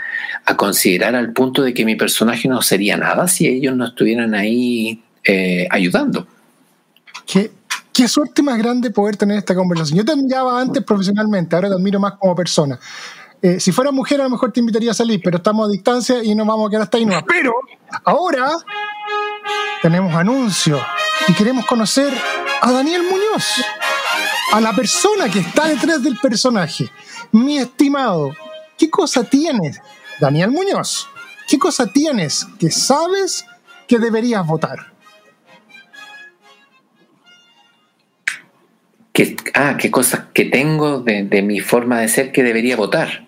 [SPEAKER 2] considerar al punto de que mi personaje no sería nada si ellos no estuvieran ahí eh, ayudando.
[SPEAKER 1] ¿Qué, qué suerte más grande poder tener esta conversación. Yo te admiraba antes profesionalmente, ahora te admiro más como persona. Eh, si fuera mujer, a lo mejor te invitaría a salir, pero estamos a distancia y nos vamos a quedar hasta ahí. No. Pero ahora tenemos anuncio y queremos conocer a Daniel Muñoz, a la persona que está detrás del personaje. Mi estimado, ¿qué cosa tienes, Daniel Muñoz? ¿Qué cosa tienes que sabes que deberías votar?
[SPEAKER 2] ¿Qué, ah, qué cosas que tengo de, de mi forma de ser que debería votar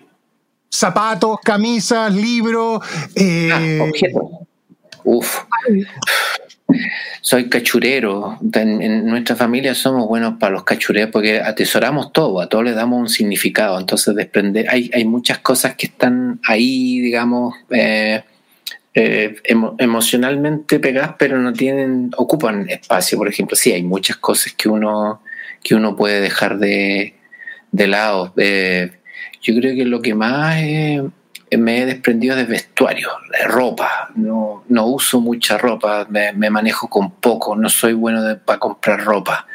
[SPEAKER 1] zapatos, camisas, libros. Eh... Ah, objetos.
[SPEAKER 2] Uf. Soy cachurero. En, nuestra familia somos buenos para los cachureos porque atesoramos todo, a todo le damos un significado. Entonces, desprender, hay, hay muchas cosas que están ahí, digamos, eh, eh, emocionalmente pegadas, pero no tienen, ocupan espacio, por ejemplo. Sí, hay muchas cosas que uno, que uno puede dejar de, de lado. yo creo que lo que más me he desprendido de vestuario, de ropa. No, no uso mucha ropa, me, manejo con poco, no soy bueno para comprar ropa,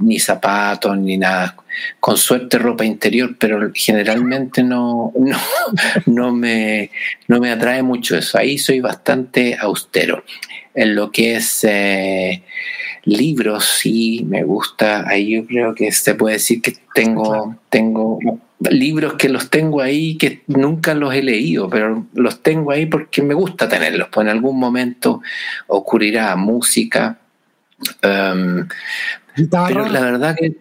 [SPEAKER 2] ni zapatos, ni nada. Con suerte ropa interior, pero generalmente no, no, me, no me atrae mucho eso. Ahí soy bastante austero. En lo que es eh, libros, sí, me gusta. Ahí yo creo que se puede decir que tengo, tengo libros que los tengo ahí que nunca los he leído, pero los tengo ahí porque me gusta tenerlos, pues en algún momento ocurrirá música. Um, pero la verdad que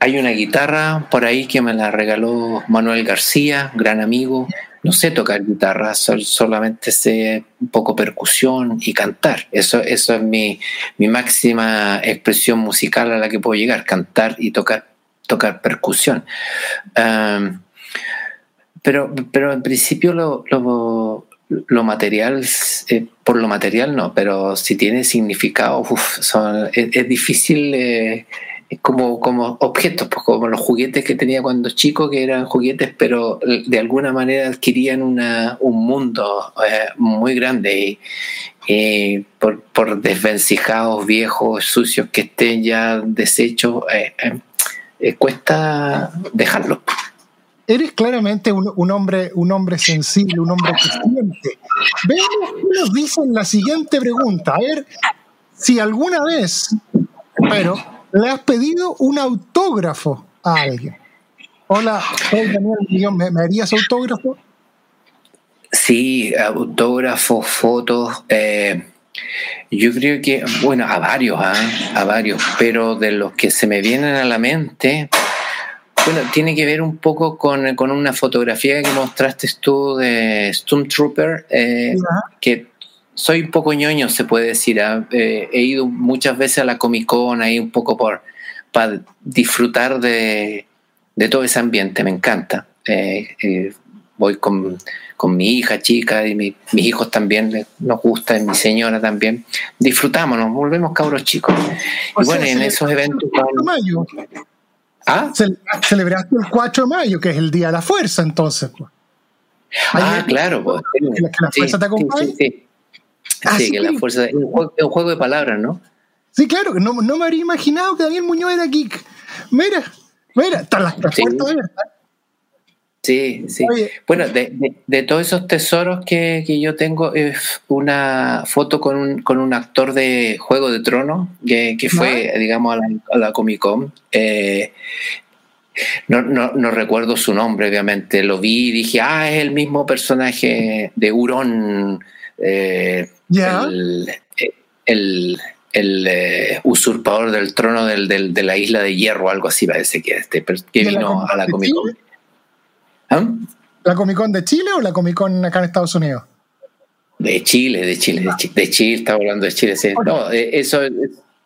[SPEAKER 2] hay una guitarra por ahí que me la regaló Manuel García, gran amigo. No sé tocar guitarra, solamente sé un poco percusión y cantar. Eso, eso es mi, mi máxima expresión musical a la que puedo llegar, cantar y tocar tocar percusión. pero, pero en principio lo, lo, material, eh, por lo material no, pero si tiene significado, es, difícil. Eh, como, como objetos, pues como los juguetes que tenía cuando chico, que eran juguetes, pero de alguna manera adquirían una, un mundo eh, muy grande y, por, por, desvencijados, viejos, sucios que estén ya deshechos, eh, cuesta dejarlo.
[SPEAKER 1] Eres claramente un, hombre, un hombre sensible, un hombre que siente. Veamos qué nos dicen la siguiente pregunta. A ver si alguna vez, pero le has pedido un autógrafo a alguien. Hola, soy Daniel ¿me, ¿me harías autógrafo?
[SPEAKER 2] Sí, autógrafos, fotos. Eh, yo creo que, bueno, a varios, ¿ah? a varios, pero de los que se me vienen a la mente, bueno, tiene que ver un poco con, una fotografía que mostraste tú de Stormtrooper, eh, que soy un poco ñoño, se puede decir. ¿ah? Eh, he ido muchas veces a la Comic Con ahí un poco por para disfrutar de, todo ese ambiente, me encanta. Eh, voy con con mi hija chica y mis hijos también nos gusta, y mi señora también. Disfrutamos, nos volvemos cabros chicos. y bueno, en esos eventos...
[SPEAKER 1] mayo. ¿Ah? Celebraste el 4 de mayo, que es el Día de la Fuerza, entonces. Pues.
[SPEAKER 2] Ah, claro. Pues,
[SPEAKER 1] que la fuerza te acompañe.
[SPEAKER 2] Sí, sí, ah, sí. que la fuerza es un, juego, de palabras, ¿no?
[SPEAKER 1] Sí, claro, no, no me habría imaginado que Daniel Muñoz era geek. Mira, mira, están las puertas abiertas.
[SPEAKER 2] Sí, sí. Bueno, de, todos esos tesoros que, yo tengo, es una foto con un, con un actor de Juego de Tronos que, fue, digamos, a la, Comic Con. Eh, no, no, recuerdo su nombre, obviamente. Lo vi y dije, ah, es el mismo personaje de Hurón, eh, el, eh, usurpador del trono del, de la isla de hierro, algo así parece que este, que vino a la Comic Con.
[SPEAKER 1] ¿Ah? ¿La Comic Con de Chile o la Comic Con acá en Estados Unidos?
[SPEAKER 2] De Chile, de Chile, de Chile, está hablando de Chile. No, eh, eso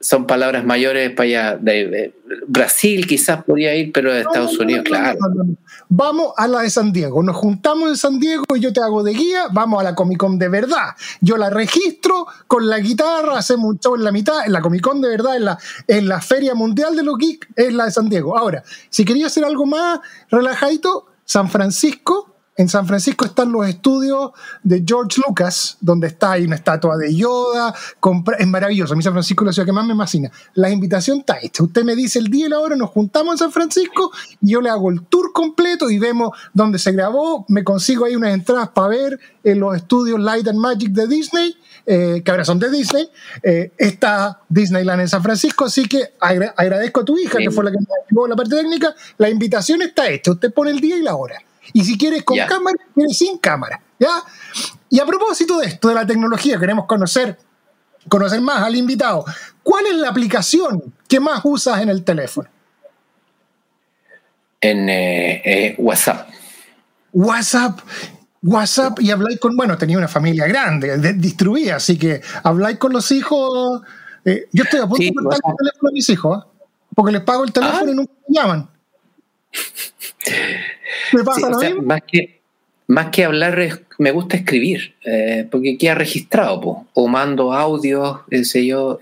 [SPEAKER 2] son palabras mayores para allá. De, Brasil quizás podría ir, pero de Estados Unidos, claro.
[SPEAKER 1] Vamos a la de San Diego. Nos juntamos en San Diego y yo te hago de guía. Vamos a la Comic Con de verdad. Yo la registro con la guitarra, hacemos un show en la mitad. En la Comic Con de verdad, en la, en la Feria Mundial de los Geeks, es la de San Diego. Ahora, si quería hacer algo más relajadito, San Francisco, en San Francisco están los estudios de George Lucas, donde está ahí una estatua de Yoda. Es maravilloso. A mí San Francisco es la ciudad que más me fascina. La invitación está hecha. Usted me dice el día y la hora, nos juntamos en San Francisco yo le hago el tour completo y vemos dónde se grabó. Me consigo ahí unas entradas para ver en los estudios Light and Magic de Disney. Eh, que ahora son de Disney, eh, está Disneyland en San Francisco, así que agradezco a tu hija, que fue la que me llevó la parte técnica, la invitación está hecha, usted pone el día y la hora. Y si quieres con cámara, quieres sin cámara, ¿ya? Y a propósito de esto, de la tecnología, queremos conocer, conocer más al invitado. ¿Cuál es la aplicación que más usas en el teléfono?
[SPEAKER 2] En eh, WhatsApp.
[SPEAKER 1] WhatsApp. WhatsApp y habláis con, bueno, tenía una familia grande, distribuida, así que habláis con los hijos. Eh, yo estoy a punto de cortar el teléfono a mis hijos, ¿eh? porque les pago el teléfono y ah. nunca me llaman.
[SPEAKER 2] ¿Me pasa Más que, más que hablar me gusta escribir, eh, porque queda registrado, o mando audios, sé yo.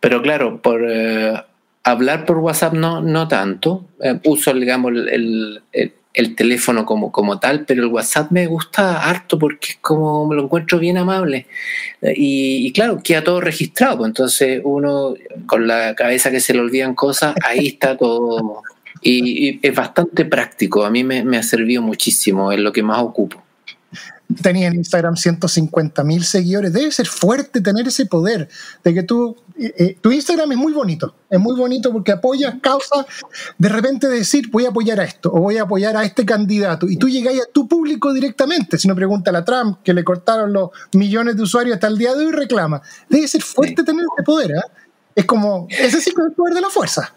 [SPEAKER 2] Pero claro, por hablar por WhatsApp no, no tanto. uso, digamos, el, el, teléfono como, como tal, pero el WhatsApp me gusta harto porque es como me lo encuentro bien amable. Y, claro, queda todo registrado, pues entonces uno con la cabeza que se le olvidan cosas, ahí está todo. Y, es bastante práctico, a mí me, me ha servido muchísimo, es lo que más ocupo
[SPEAKER 1] tenía en Instagram 150 mil seguidores. Debe ser fuerte tener ese poder de que tú, eh, eh, tu Instagram es muy bonito, es muy bonito porque apoyas causas, de repente decir voy a apoyar a esto o voy a apoyar a este candidato y tú llegáis a tu público directamente. Si no pregunta a Trump que le cortaron los millones de usuarios hasta el día de hoy reclama. Debe ser fuerte tener ese poder. ¿eh? Es como, ese sí que es el poder de la fuerza.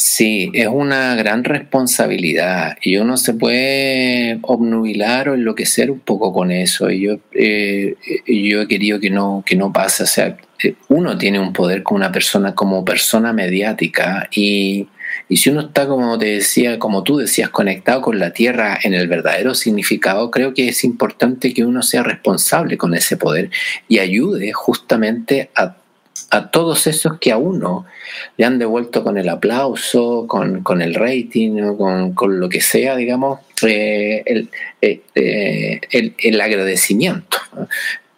[SPEAKER 2] Sí, es una gran responsabilidad y uno se puede obnubilar o enloquecer un poco con eso. Y yo, eh, yo he querido que no, que no pase. O sea, eh, uno tiene un poder con una persona como persona mediática y, y si uno está, como te decía, como tú decías, conectado con la tierra en el verdadero significado, creo que es importante que uno sea responsable con ese poder y ayude justamente a a todos esos que a uno le han devuelto con el aplauso, con, el rating, con, con, lo que sea, digamos, eh, eh, eh, el, el, agradecimiento.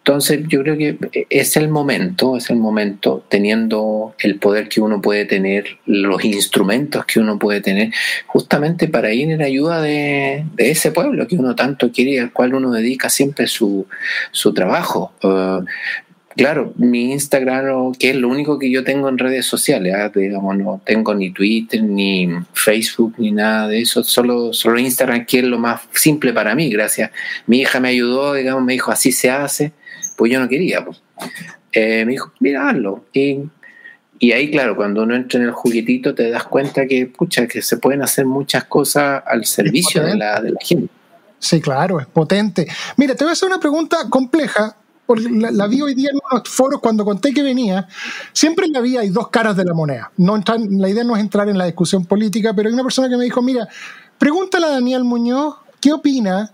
[SPEAKER 2] Entonces yo creo que es el momento, es el momento, teniendo el poder que uno puede tener, los instrumentos que uno puede tener, justamente para ir en ayuda de, ese pueblo que uno tanto quiere y al cual uno dedica siempre su, su trabajo. Claro, mi Instagram, que es lo único que yo tengo en redes sociales, ¿ah? digamos, no tengo ni Twitter, ni Facebook, ni nada de eso, solo, solo Instagram, que es lo más simple para mí, gracias. Mi hija me ayudó, digamos, me dijo, así se hace, pues yo no quería, pues. Eh, me dijo, mira, hazlo. Y, y, ahí, claro, cuando uno entra en el juguetito, te das cuenta que, pucha, que se pueden hacer muchas cosas al servicio de la, de la gente.
[SPEAKER 1] Sí, claro, es potente. Mira, te voy a hacer una pregunta compleja, la, vi hoy día en unos foros cuando conté que venía, siempre en la vida hay dos caras de la moneda. No la idea no es entrar en la discusión política, pero hay una persona que me dijo, mira, pregúntale a Daniel Muñoz qué opina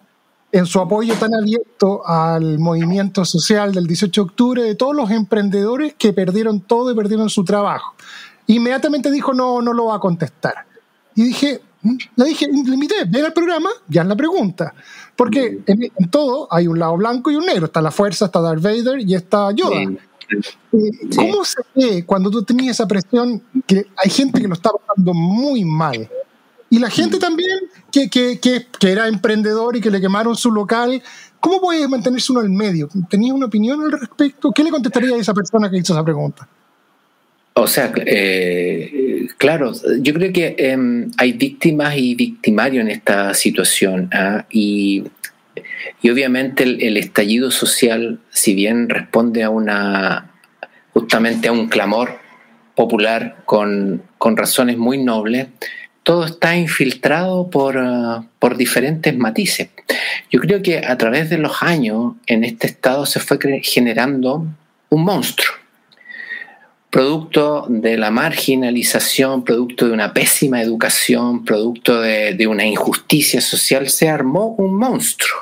[SPEAKER 1] en su apoyo tan abierto al movimiento social del 18 de octubre de todos los emprendedores que perdieron todo y perdieron su trabajo. Inmediatamente dijo, no, no lo va a contestar. Y dije, mm", le dije, le invité, ven al programa, ya es la pregunta. Porque en, todo hay un lado blanco y un negro. Está la fuerza, está Darth Vader y está Yoda. ¿Cómo se ve cuando tú tenías esa presión que hay gente que lo está pasando muy mal? Y la gente también que, que, que, que, era emprendedor y que le quemaron su local. ¿Cómo puede mantenerse uno al medio? ¿Tenías una opinión al respecto? ¿Qué le contestaría a esa persona que hizo esa pregunta?
[SPEAKER 2] O sea, eh, claro, yo creo que em, hay víctimas y victimarios en esta situación ¿ah? y, obviamente el, estallido social, si bien responde a una justamente a un clamor popular con, razones muy nobles, todo está infiltrado por, ah, por diferentes matices. Yo creo que a través de los años en este estado se fue generando un monstruo producto de la marginalización, producto de una pésima educación, producto de, una injusticia social, se armó un monstruo.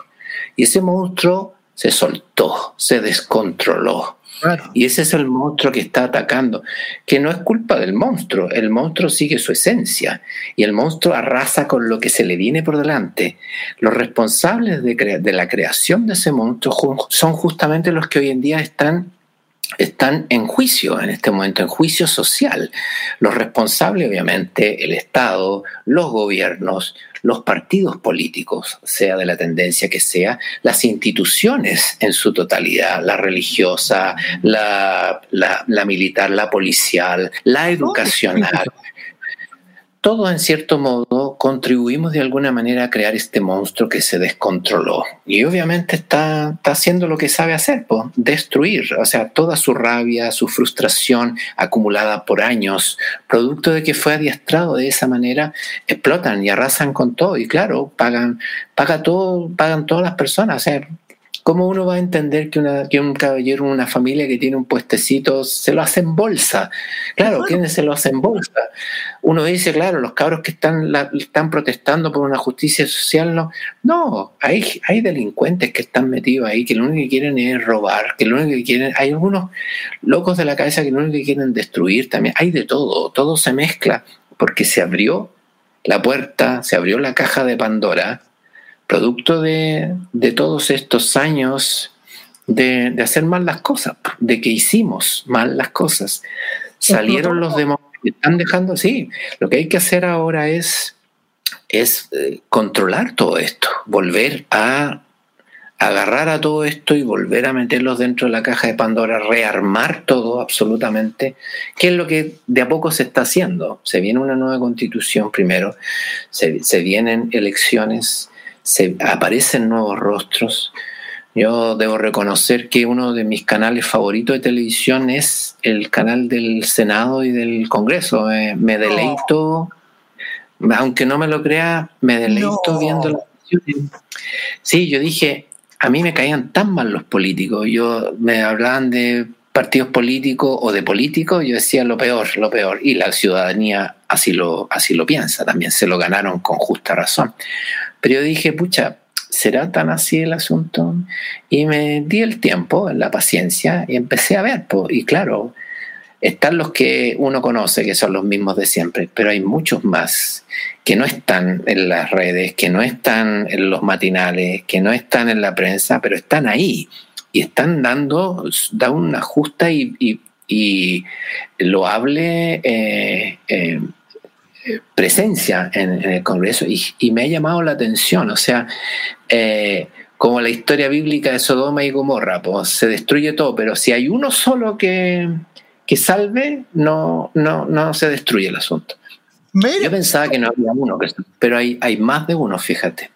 [SPEAKER 2] Y ese monstruo se soltó, se descontroló. Y ese es el monstruo que está atacando, que no es culpa del monstruo, el monstruo sigue su esencia y el monstruo arrasa con lo que se le viene por delante. Los responsables de, de la creación de ese monstruo son justamente los que hoy en día están están en juicio en este momento, en juicio social. Los responsables, obviamente, el Estado, los gobiernos, los partidos políticos, sea de la tendencia que sea, las instituciones en su totalidad, la religiosa, la, la militar, la policial, la educacional todos en cierto modo contribuimos de alguna manera a crear este monstruo que se descontroló. Y obviamente está, está haciendo lo que sabe hacer, destruir, o sea, toda su rabia, su frustración acumulada por años, producto de que fue adiestrado de esa manera, explotan y arrasan con todo. Y claro, pagan, paga todo, pagan todas las personas. O sea, ¿Cómo uno va a entender que, una, que un caballero, una familia que tiene un puestecito, se lo hace en bolsa? Claro, ¿quiénes se lo hacen en bolsa? Uno dice, claro, los cabros que están, están protestando por una justicia social, no. No, hay, hay delincuentes que están metidos ahí, que lo único que quieren es robar, que lo único que quieren. Hay algunos locos de la cabeza que lo único que quieren destruir también. Hay de todo, todo se mezcla, porque se abrió la puerta, se abrió la caja de Pandora producto de, todos estos años de, hacer mal las cosas, de que hicimos mal las cosas. Salieron los demonios, están dejando, sí, lo que hay que hacer ahora es, es eh, controlar todo esto, volver a agarrar a todo esto y volver a meterlos dentro de la caja de Pandora, rearmar todo absolutamente, que es lo que de a poco se está haciendo. Se viene una nueva constitución primero, se, se vienen elecciones, se aparecen nuevos rostros. Yo debo reconocer que uno de mis canales favoritos de televisión es el canal del Senado y del Congreso. Eh, me deleito, aunque no me lo crea, me deleito viendo las Sí, yo dije, a mí me caían tan mal los políticos. Yo me hablaban de partidos políticos o de políticos, yo decía lo peor, lo peor. Y la ciudadanía así lo, así lo piensa, también se lo ganaron con justa razón. Pero yo dije, pucha, ¿será tan así el asunto? Y me di el tiempo, la paciencia, y empecé a ver. y claro, están los que uno conoce, que son los mismos de siempre, pero hay muchos más que no están en las redes, que no están en los matinales, que no están en la prensa, pero están ahí y están dando, da una justa y, y, loable eh, eh, presencia en, el Congreso. Y, me ha llamado la atención, o sea, eh, como la historia bíblica de Sodoma y Gomorra, pues se destruye todo, pero si hay uno solo que, que salve, no, no, no se destruye el asunto. Yo pensaba que no había uno, pero hay, hay más de uno, fíjate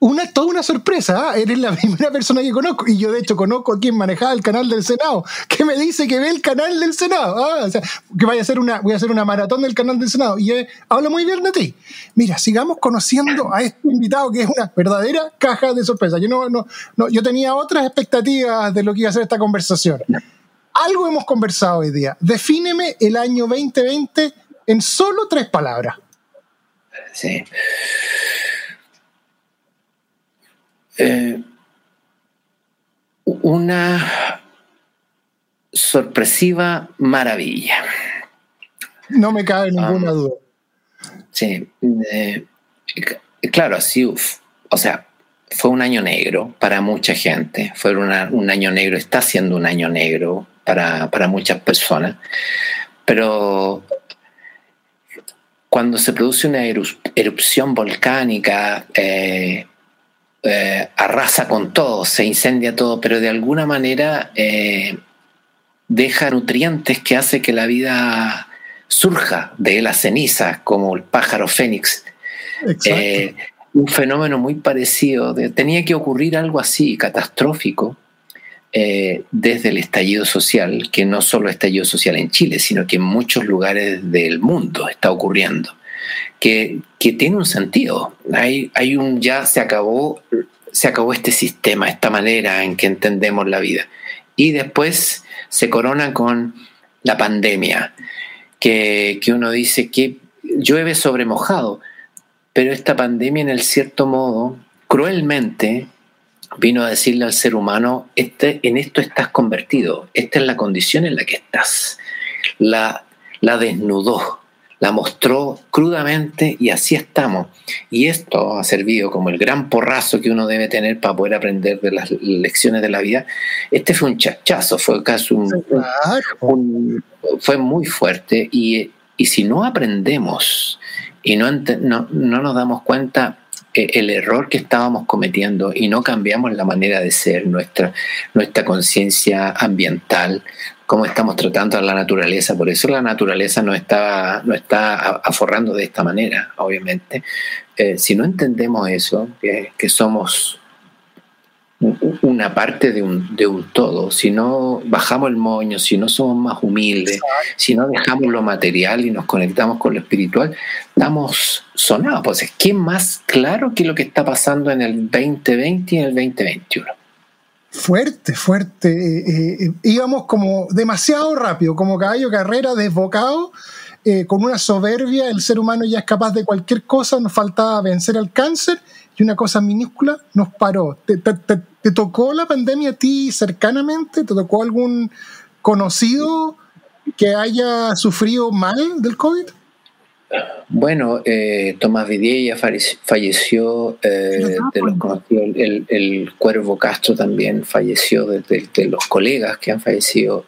[SPEAKER 1] una, toda una sorpresa. ¿ah? Eres la primera persona que conozco. Y yo, de hecho, conozco a quien manejaba el canal del Senado, que me dice que ve el canal del Senado. ¿ah? O sea, que vaya a hacer una, voy a hacer una maratón del canal del Senado. Y habla muy bien de ti. Mira, sigamos conociendo a este invitado que es una verdadera caja de sorpresa. Yo, no, no, no, yo tenía otras expectativas de lo que iba a ser esta conversación. Algo hemos conversado hoy día. Defíneme el año 2020 en solo tres palabras.
[SPEAKER 2] Sí. Eh, una sorpresiva maravilla.
[SPEAKER 1] No me cabe ninguna ah. duda.
[SPEAKER 2] Sí, eh, claro, así, o sea, fue un año negro para mucha gente, fue un año negro, está siendo un año negro para, muchas personas, pero cuando se produce una erupción volcánica, eh, eh, arrasa con todo, se incendia todo, pero de alguna manera eh, deja nutrientes que hace que la vida surja de la ceniza, como el pájaro fénix. Eh, un fenómeno muy parecido. tenía que ocurrir algo así, catastrófico, desde el estallido social, que no solo estallido social en Chile, sino que en muchos lugares del mundo está ocurriendo que, tiene un sentido. Hay, hay un ya se acabó, se acabó este sistema, esta manera en que entendemos la vida. Y después se corona con la pandemia, que, uno dice que llueve sobre mojado, pero esta pandemia en el cierto modo, cruelmente, vino a decirle al ser humano, este, en esto estás convertido, esta es la condición en la que estás. La, la desnudó, la mostró crudamente y así estamos. Y esto ha servido como el gran porrazo que uno debe tener para poder aprender de las lecciones de la vida. Este fue un chachazo, fue casi un, fue muy fuerte y, si no aprendemos y no, no, no nos damos cuenta eh, el error que estábamos cometiendo y no cambiamos la manera de ser, nuestra, nuestra conciencia ambiental, cómo estamos tratando a la naturaleza. Por eso la naturaleza no está, no está aforrando de esta manera, obviamente. Eh, si no entendemos eso, que, somos una parte de un, de un, todo, si no bajamos el moño, si no somos más humildes, si no dejamos lo material y nos conectamos con lo espiritual, estamos sonados. Pues, ¿quién más claro que lo que está pasando en el 2020 y en el 2021?
[SPEAKER 1] Fuerte, fuerte. Eh, eh, íbamos como demasiado rápido, como caballo carrera desbocado, con una soberbia. El ser humano ya es capaz de cualquier cosa. Nos faltaba vencer al cáncer y una cosa minúscula nos paró. ¿Te, te tocó la pandemia a ti cercanamente? ¿Te tocó algún conocido que haya sufrido mal del COVID?
[SPEAKER 2] Bueno, eh, Tomás Vidilla falleció, eh, de los el, el, Cuervo Castro también falleció, de, los colegas que han fallecido.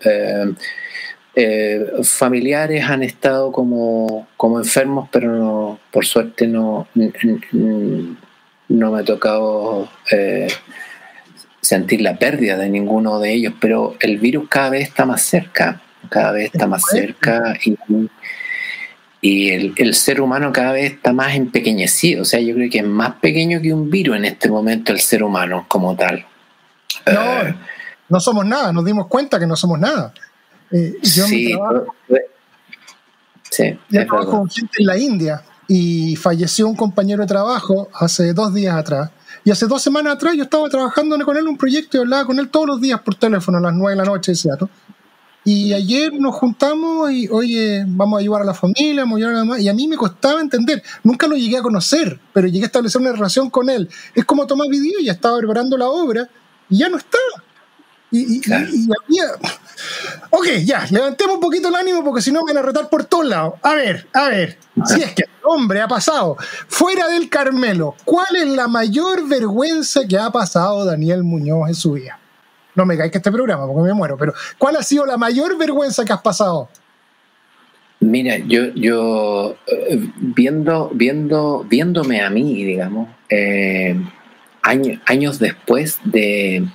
[SPEAKER 2] Eh, familiares han estado como, como enfermos, pero no, por suerte no, no me ha tocado sentir la pérdida de ninguno de ellos, pero el virus cada vez está más cerca, cada vez está más cerca y y el, ser humano cada vez está más empequeñecido. O sea, yo creo que es más pequeño que un virus en este momento el ser humano como tal.
[SPEAKER 1] No, eh, no somos nada, nos dimos cuenta que no somos nada. Eh, yo sí, sí, trabajo con gente en la India y falleció un compañero de trabajo hace dos días atrás. Y hace dos semanas atrás yo estaba trabajando con él en un proyecto y hablaba con él todos los días por teléfono a las nueve de la noche, ¿cierto? Y ayer nos juntamos y, oye, vamos a ayudar a la familia, vamos a ayudar a la mamá. Y a mí me costaba entender. Nunca lo llegué a conocer, pero llegué a establecer una relación con él. Es como Tomás Vidío, ya estaba preparando la obra y ya no está. Y, y, había... Ok, ya, levantemos un poquito el ánimo porque si no me van a retar por todos lados. A ver, a ver, si es que hombre ha pasado fuera del Carmelo, ¿cuál es la mayor vergüenza que ha pasado Daniel Muñoz en su vida? No me caiga este programa porque me muero, pero ¿cuál ha sido la mayor vergüenza que has pasado?
[SPEAKER 2] Mira, yo, yo eh, viendo, viendo, viéndome a mí, digamos, eh, años después de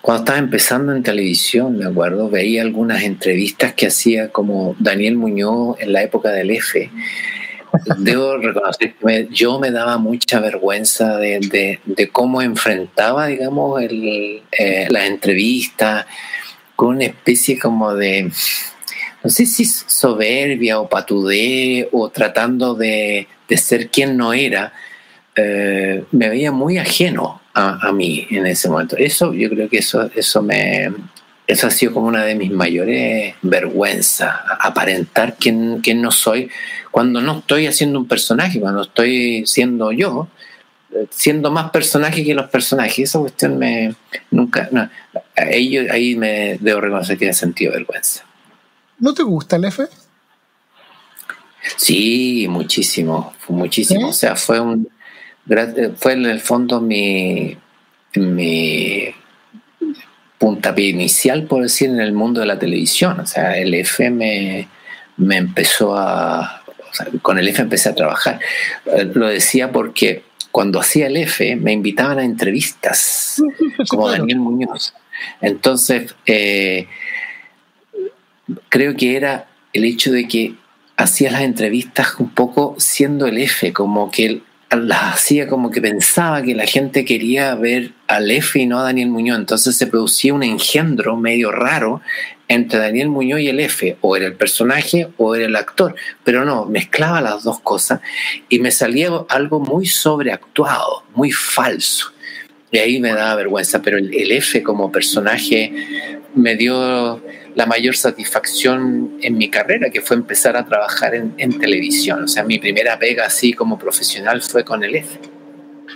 [SPEAKER 2] cuando estaba empezando en televisión, me acuerdo, veía algunas entrevistas que hacía como Daniel Muñoz en la época del F debo reconocer que yo me daba mucha vergüenza de, cómo enfrentaba, digamos, el, eh, las entrevistas con una especie como de, no sé si soberbia o patudé o tratando de, ser quien no era. Eh, me veía muy ajeno a, a, mí en ese momento. Eso, yo creo que eso, eso me, eso ha sido como una de mis mayores vergüenzas, aparentar quién, quién, no soy cuando no estoy haciendo un personaje, cuando estoy siendo yo, siendo más personaje que los personajes. Esa cuestión me nunca, no, ahí, ahí me debo reconocer que he sentido vergüenza.
[SPEAKER 1] ¿No te gusta el F?
[SPEAKER 2] Sí, muchísimo, muchísimo. O sea, fue un fue en el fondo mi, mi puntapié inicial, por decir, en el mundo de la televisión. O sea, el F me, empezó a... con el F empecé a trabajar. Eh, lo decía porque cuando hacía el F me invitaban a entrevistas, como Daniel Muñoz. Entonces, eh, creo que era el hecho de que hacía las entrevistas un poco siendo el F, como que las hacía como que pensaba que la gente quería ver al F y no a Daniel Muñoz. Entonces se producía un engendro medio raro entre Daniel Muñoz y el F. O era el personaje o era el actor. Pero no, mezclaba las dos cosas y me salía algo muy sobreactuado, muy falso. Y ahí me daba vergüenza. Pero el, el F como personaje me dio la mayor satisfacción en mi carrera, que fue empezar a trabajar en, televisión. O sea, mi primera pega así como profesional fue con el F.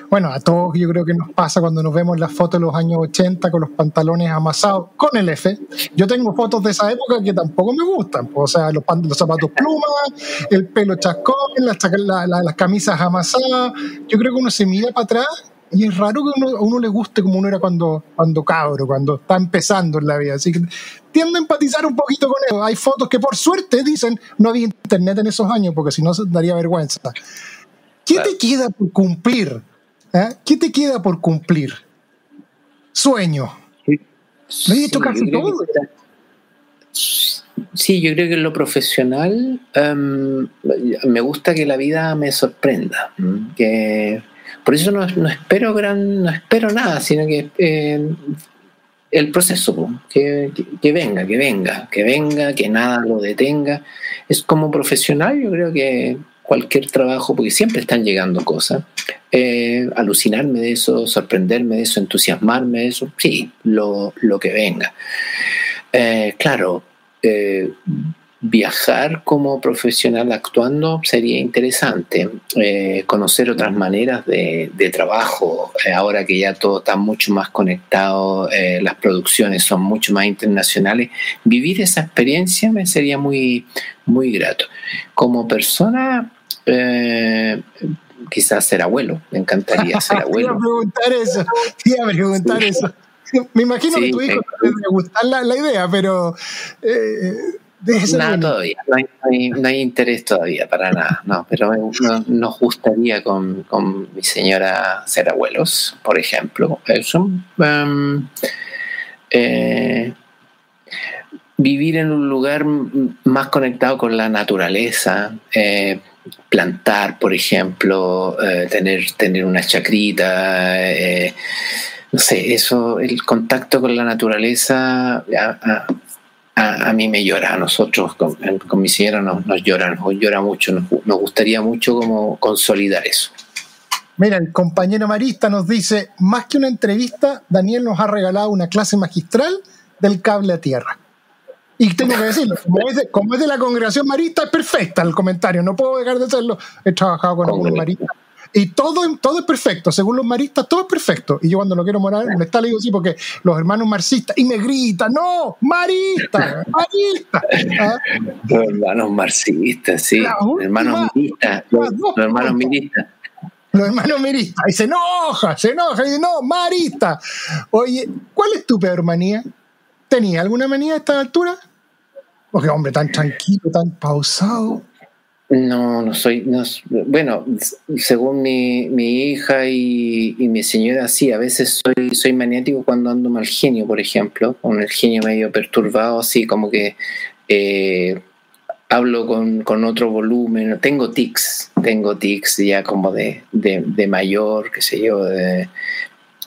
[SPEAKER 1] Bueno, a todos yo creo que nos pasa cuando nos vemos las fotos de los años 80 con los pantalones amasados con el F. Yo tengo fotos de esa época que tampoco me gustan. O sea, los, los zapatos plumas, el pelo chascón, las, las camisas amasadas. Yo creo que uno se mira para atrás y es raro que a uno le guste como uno era cuando, cuando cabro, cuando está empezando en la vida. Así que tiendo a empatizar un poquito con eso. Hay fotos que por suerte dicen no había internet en esos años, porque si no daría vergüenza. ¿Qué te queda por cumplir? ¿Eh? ¿Qué te queda por cumplir? Sueño.
[SPEAKER 2] Sí, he hecho casi todo. Sí, yo creo que en lo profesional em, me gusta que la vida me sorprenda, que por eso no, espero gran, no espero nada, sino que eh, el proceso, que, venga, que venga, que venga, que nada lo detenga. Es como profesional, yo creo que cualquier trabajo, porque siempre están llegando cosas, eh, alucinarme de eso, sorprenderme de eso, entusiasmarme de eso, sí, lo, que venga. Eh, claro, viajar como profesional actuando sería interesante, conocer otras maneras de, trabajo, ahora que ya todo está mucho más conectado, las producciones son mucho más internacionales, vivir esa experiencia me sería muy, muy grato. Como persona, quizás ser abuelo, me encantaría ser abuelo.
[SPEAKER 1] preguntar eso, iba a preguntar eso. Me imagino que tu hijo le gustar la, la, idea, pero...
[SPEAKER 2] No, todavía, no hay, no, hay, interés todavía para nada, no, pero nos gustaría con, con, mi señora ser abuelos, por ejemplo. Eso, em, eh, vivir en un lugar más conectado con la naturaleza, eh, plantar, por ejemplo, eh, tener, tener una chacrita, eh, no sé, eso, el contacto con la naturaleza a, mí me llora, a nosotros con, mi señora nos, nos llora, nos llora mucho, nos, nos gustaría mucho como consolidar eso.
[SPEAKER 1] Mira, el compañero Marista nos dice, más que una entrevista, Daniel nos ha regalado una clase magistral del cable a tierra. Y tengo que decirlo, como es, de, la congregación marista, es perfecta el comentario, no puedo dejar de hacerlo. He trabajado con algunos maristas. Y todo, todo es perfecto, según los maristas, todo es perfecto. Y yo cuando lo quiero morar, me está le digo sí, porque los hermanos marxistas, y me gritan, no, marista, marista.
[SPEAKER 2] ¿Ah? Los hermanos marxistas, sí, los hermanos miristas, los, hermanos miristas.
[SPEAKER 1] Los hermanos miristas, y se enoja, se enoja, y dice, no, marista. Oye, ¿cuál es tu peor manía? ¿Tenía alguna manía a esta altura? Porque, hombre, tan tranquilo, tan pausado.
[SPEAKER 2] No, no soy. bueno, según mi, hija y, mi señora, sí, a veces soy, soy maniático cuando ando mal genio, por ejemplo, con el genio medio perturbado, así como que eh, hablo con, otro volumen. Tengo tics, tengo tics ya como de, de mayor, qué sé yo, de,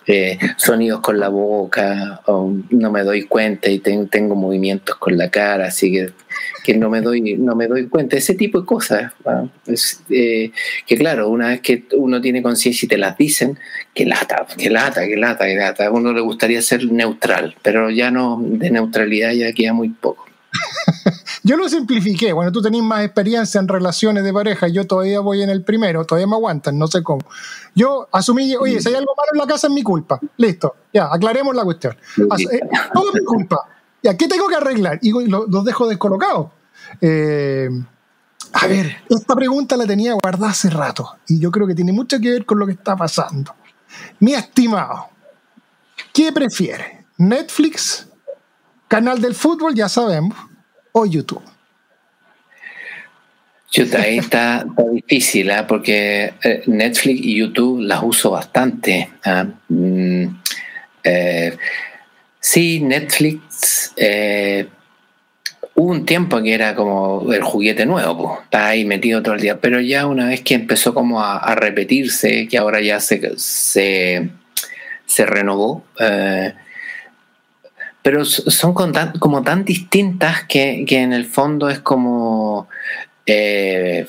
[SPEAKER 2] eh, sonidos con la boca, o no me doy cuenta y tengo movimientos con la cara, así que, que, no, me doy, no me doy cuenta. Ese tipo de cosas. Eh, que claro, una vez que uno tiene conciencia y te las dicen, que lata, que lata, que lata, que lata. A uno le gustaría ser neutral, pero ya no, de neutralidad ya queda muy poco.
[SPEAKER 1] yo lo simplifiqué. Bueno, tú tenés más experiencia en relaciones de pareja. Yo todavía voy en el primero, todavía me aguantan, no sé cómo. Yo asumí, oye, si hay algo malo en la casa es mi culpa. Listo, ya, aclaremos la cuestión. Eh, todo es mi culpa. ¿Y qué tengo que arreglar? Y los dejo descolocados. Eh, a ver, esta pregunta la tenía guardada hace rato y yo creo que tiene mucho que ver con lo que está pasando. Mi estimado, ¿qué prefiere? ¿Netflix? ¿Canal del fútbol? Ya sabemos o YouTube?
[SPEAKER 2] Chuta, ahí está, difícil, ¿eh? porque eh, Netflix y YouTube las uso bastante. ¿ah? Mm, eh, sí, Netflix hubo un tiempo que era como el juguete nuevo, está ahí metido todo el día, pero ya una vez que empezó como a, repetirse, que ahora ya se, se, se renovó, pero son como tan distintas que, en el fondo es como eh,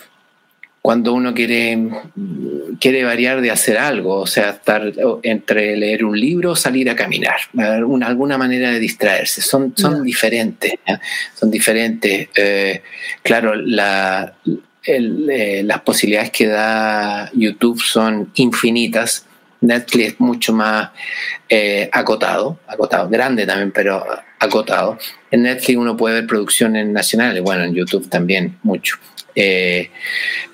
[SPEAKER 2] cuando uno quiere, quiere variar de hacer algo, o sea, estar entre leer un libro o salir a caminar, una, alguna manera de distraerse, son, son diferentes, son diferentes. Eh, claro, la, eh, las posibilidades que da YouTube son infinitas Netflix mucho más eh, acotado, acotado, grande también, pero acotado. En Netflix uno puede ver producciones nacionales, bueno, en YouTube también mucho. Eh,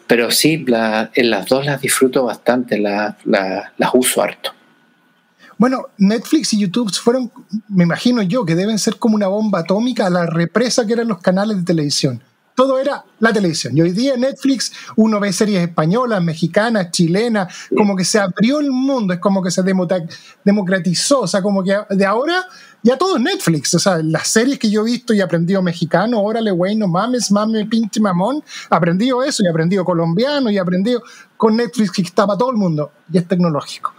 [SPEAKER 2] pero sí, en las dos las disfruto bastante, las uso harto.
[SPEAKER 1] Bueno, Netflix y YouTube fueron, me imagino yo, que deben ser como una bomba atómica a la represa que eran los canales de televisión todo era la televisión. Y hoy día en Netflix uno ve series españolas, mexicanas, chilenas, como que se abrió el mundo, es como que se democratizó, o sea, como que de ahora ya todo es Netflix, o sea, las series que yo he visto y aprendido mexicano, órale, güey, no mames, mames, pinche mamón, aprendido eso y aprendido colombiano y aprendido con Netflix que estaba todo el mundo y es tecnológico.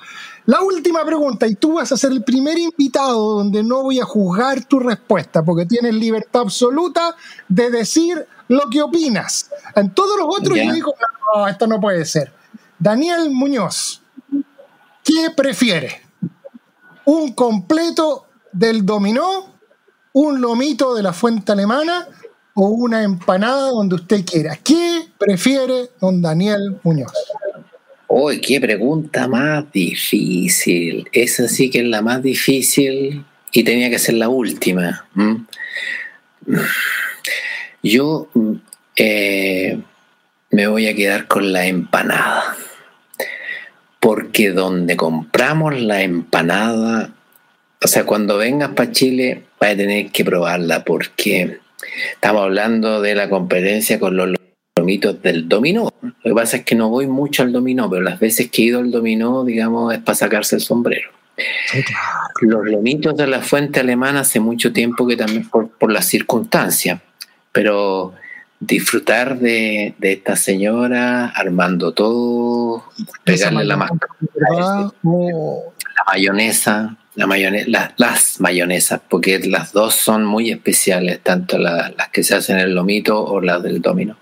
[SPEAKER 1] La última pregunta, y tú vas a ser el primer invitado donde no voy a juzgar tu respuesta, porque tienes libertad absoluta de decir lo que opinas. En todos los otros yo digo, no, esto no puede ser. Daniel Muñoz, ¿Qué prefiere? ¿Un completo del dominó? ¿Un lomito de la fuente alemana? ¿O una empanada donde usted quiera? ¿Qué prefiere don Daniel Muñoz?
[SPEAKER 2] Uy, qué pregunta más difícil. Esa sí que es la más difícil y tenía que ser la última. Yo eh, me voy a quedar con la empanada. Porque donde compramos la empanada, o sea, cuando vengas para Chile, vas a tener que probarla porque estamos hablando de la competencia con los lomitos del dominó. Lo que pasa es que no voy mucho al dominó, pero las veces que he ido al dominó, digamos, es para sacarse el sombrero. Los lomitos de la fuente alemana hace mucho tiempo que también por, por las circunstancias, pero disfrutar de, esta señora armando todo, pegarle la, la mayonesa, la mayonesa, las mayonesas, porque las dos son muy especiales, tanto las que se hacen en el lomito o las del domino.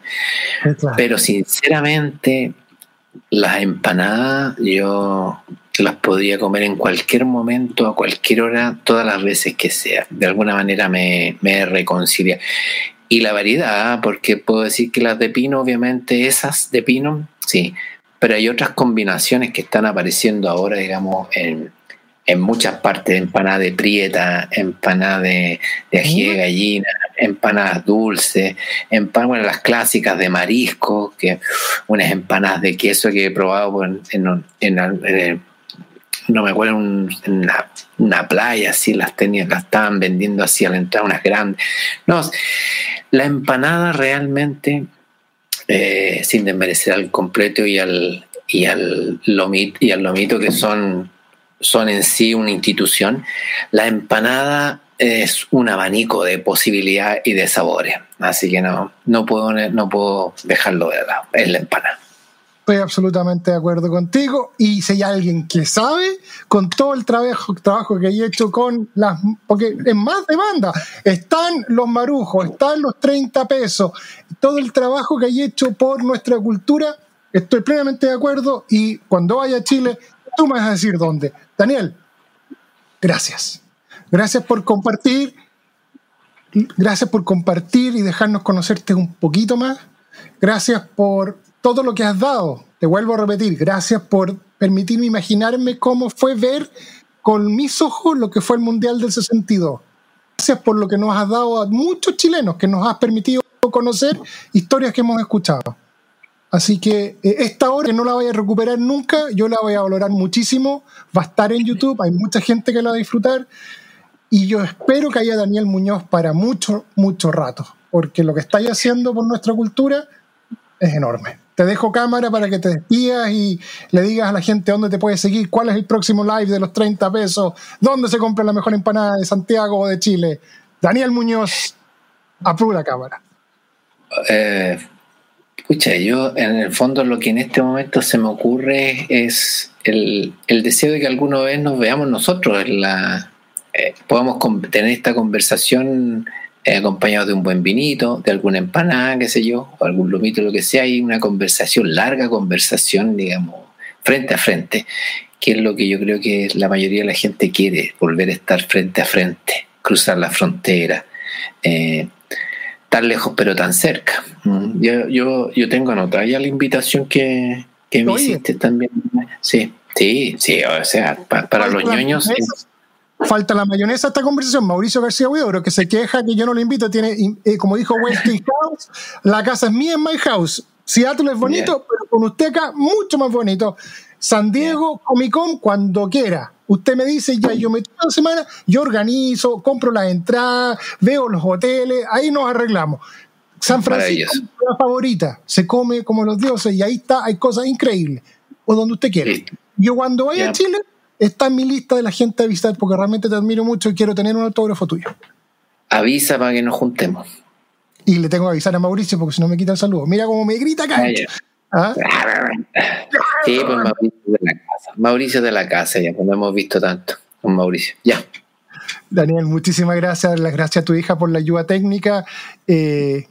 [SPEAKER 2] Pero sinceramente, las empanadas yo las podría comer en cualquier momento, a cualquier hora, todas las veces que sea. De alguna manera me, me reconcilia y la variedad, porque puedo decir que las de pino, obviamente esas de pino, sí, pero hay otras combinaciones que están apareciendo ahora, digamos, en, muchas partes, empanada de prieta, empanada de, ají de gallina, empanadas dulces, empanadas, bueno, las clásicas de marisco, que unas empanadas de queso que he probado en, en, en, no me acuerdo, en una, playa, así las tenían, las estaban vendiendo así a la entrada, unas grandes. No, la empanada realmente, eh, sin desmerecer al completo y al, y al, lomito, y al lomito, que son, son en sí una institución, la empanada es un abanico de posibilidades y de sabores. Así que no, no, puedo, no puedo dejarlo de lado. Es la empanada.
[SPEAKER 1] Estoy absolutamente de acuerdo contigo. Y si hay alguien que sabe, con todo el trabajo, trabajo que he hecho con las. Porque es más demanda. Están los marujos, están los 30 pesos. Todo el trabajo que hay hecho por nuestra cultura, estoy plenamente de acuerdo. Y cuando vaya a Chile, tú me vas a decir dónde. Daniel, gracias. Gracias por compartir. Gracias por compartir y dejarnos conocerte un poquito más. Gracias por todo lo que has dado. Te vuelvo a repetir, gracias por permitirme imaginarme cómo fue ver con mis ojos lo que fue el Mundial del 62. Gracias por lo que nos has dado a muchos chilenos, que nos has permitido conocer historias que hemos escuchado. Así que eh, esta hora que no la voy a recuperar nunca, yo la voy a valorar muchísimo. Va a estar en YouTube, hay mucha gente que la va a disfrutar. Y yo espero que haya Daniel Muñoz para mucho, mucho rato, porque lo que estáis haciendo por nuestra cultura es enorme. Te dejo cámara para que te despidas y le digas a la gente dónde te puedes seguir, cuál es el próximo live de los 30 pesos, dónde se compra la mejor empanada de Santiago o de Chile. Daniel Muñoz, aprueba la cámara.
[SPEAKER 2] Eh, yo en el fondo lo que en este momento se me ocurre es el, deseo de que alguna vez nos veamos nosotros, en la, eh, podamos tener esta conversación acompañado de un buen vinito, de alguna empanada, qué sé yo, o algún lomito, lo que sea, y una conversación, larga conversación, digamos, frente a frente, que es lo que yo creo que la mayoría de la gente quiere, volver a estar frente a frente, cruzar la frontera, eh, tan lejos pero tan cerca. Mm, yo, yo, yo tengo anotada ya la invitación que, que me hiciste también. Sí, sí, sí, o sea, para, los ñoños...
[SPEAKER 1] Falta la mayonesa esta conversación. Mauricio García Huidobro, que se queja que yo no lo invito, tiene, eh, como dijo Wesley House, la casa es mía en my house. Seattle es bonito, pero con usted acá mucho más bonito. San Diego, Comic Con, cuando quiera. Usted me dice, ya yo me toda semana, yo organizo, compro las entradas, veo los hoteles, ahí nos arreglamos. San Francisco, la favorita, se come como los dioses y ahí está, hay cosas increíbles. O donde usted quiera. Yo cuando vaya a Chile, está en mi lista de la gente a visitar porque realmente te admiro mucho y quiero tener un autógrafo tuyo.
[SPEAKER 2] Avisa para que nos juntemos.
[SPEAKER 1] Y le tengo que avisar a Mauricio porque si no me quita el saludo. Mira cómo me grita acá.
[SPEAKER 2] ¿Ah? Sí, pues Mauricio de la casa. Mauricio de la casa, ya, pues no hemos visto tanto con Mauricio. Ya.
[SPEAKER 1] Daniel, muchísimas gracias. Las gracias a tu hija por la ayuda técnica. Eh,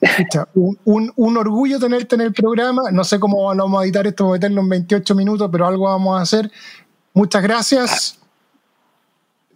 [SPEAKER 1] un, un, orgullo tenerte en el programa. No sé cómo vamos a editar esto, meterlo en 28 minutos, pero algo vamos a hacer Muchas gracias.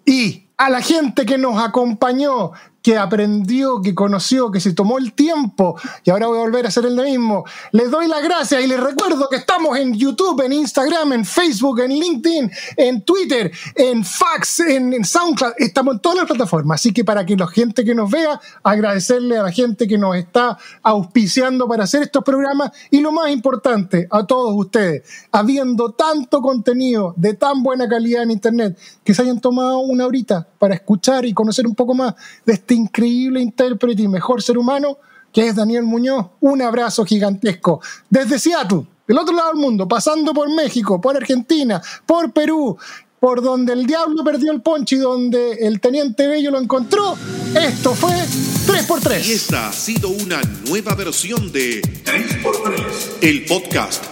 [SPEAKER 1] Y a la gente que nos acompañó, que aprendió, que conoció, que se tomó el tiempo y ahora voy a volver a hacer el mismo. Les doy las gracias y les recuerdo que estamos en YouTube, en Instagram, en Facebook, en LinkedIn, en Twitter, en Fax, en, SoundCloud. Estamos en todas las plataformas. Así que para que la gente que nos vea, agradecerle a la gente que nos está auspiciando para hacer estos programas y lo más importante, a todos ustedes, habiendo tanto contenido de tan buena calidad en Internet, que se hayan tomado una horita para escuchar y conocer un poco más de este increíble intérprete y mejor ser humano que es Daniel Muñoz. Un abrazo gigantesco desde Seattle, del otro lado del mundo, pasando por México, por Argentina, por Perú, por donde el diablo perdió el poncho y donde el teniente Bello lo encontró. Esto fue 3x3.
[SPEAKER 3] Y esta ha sido una nueva versión de 3x3, el podcast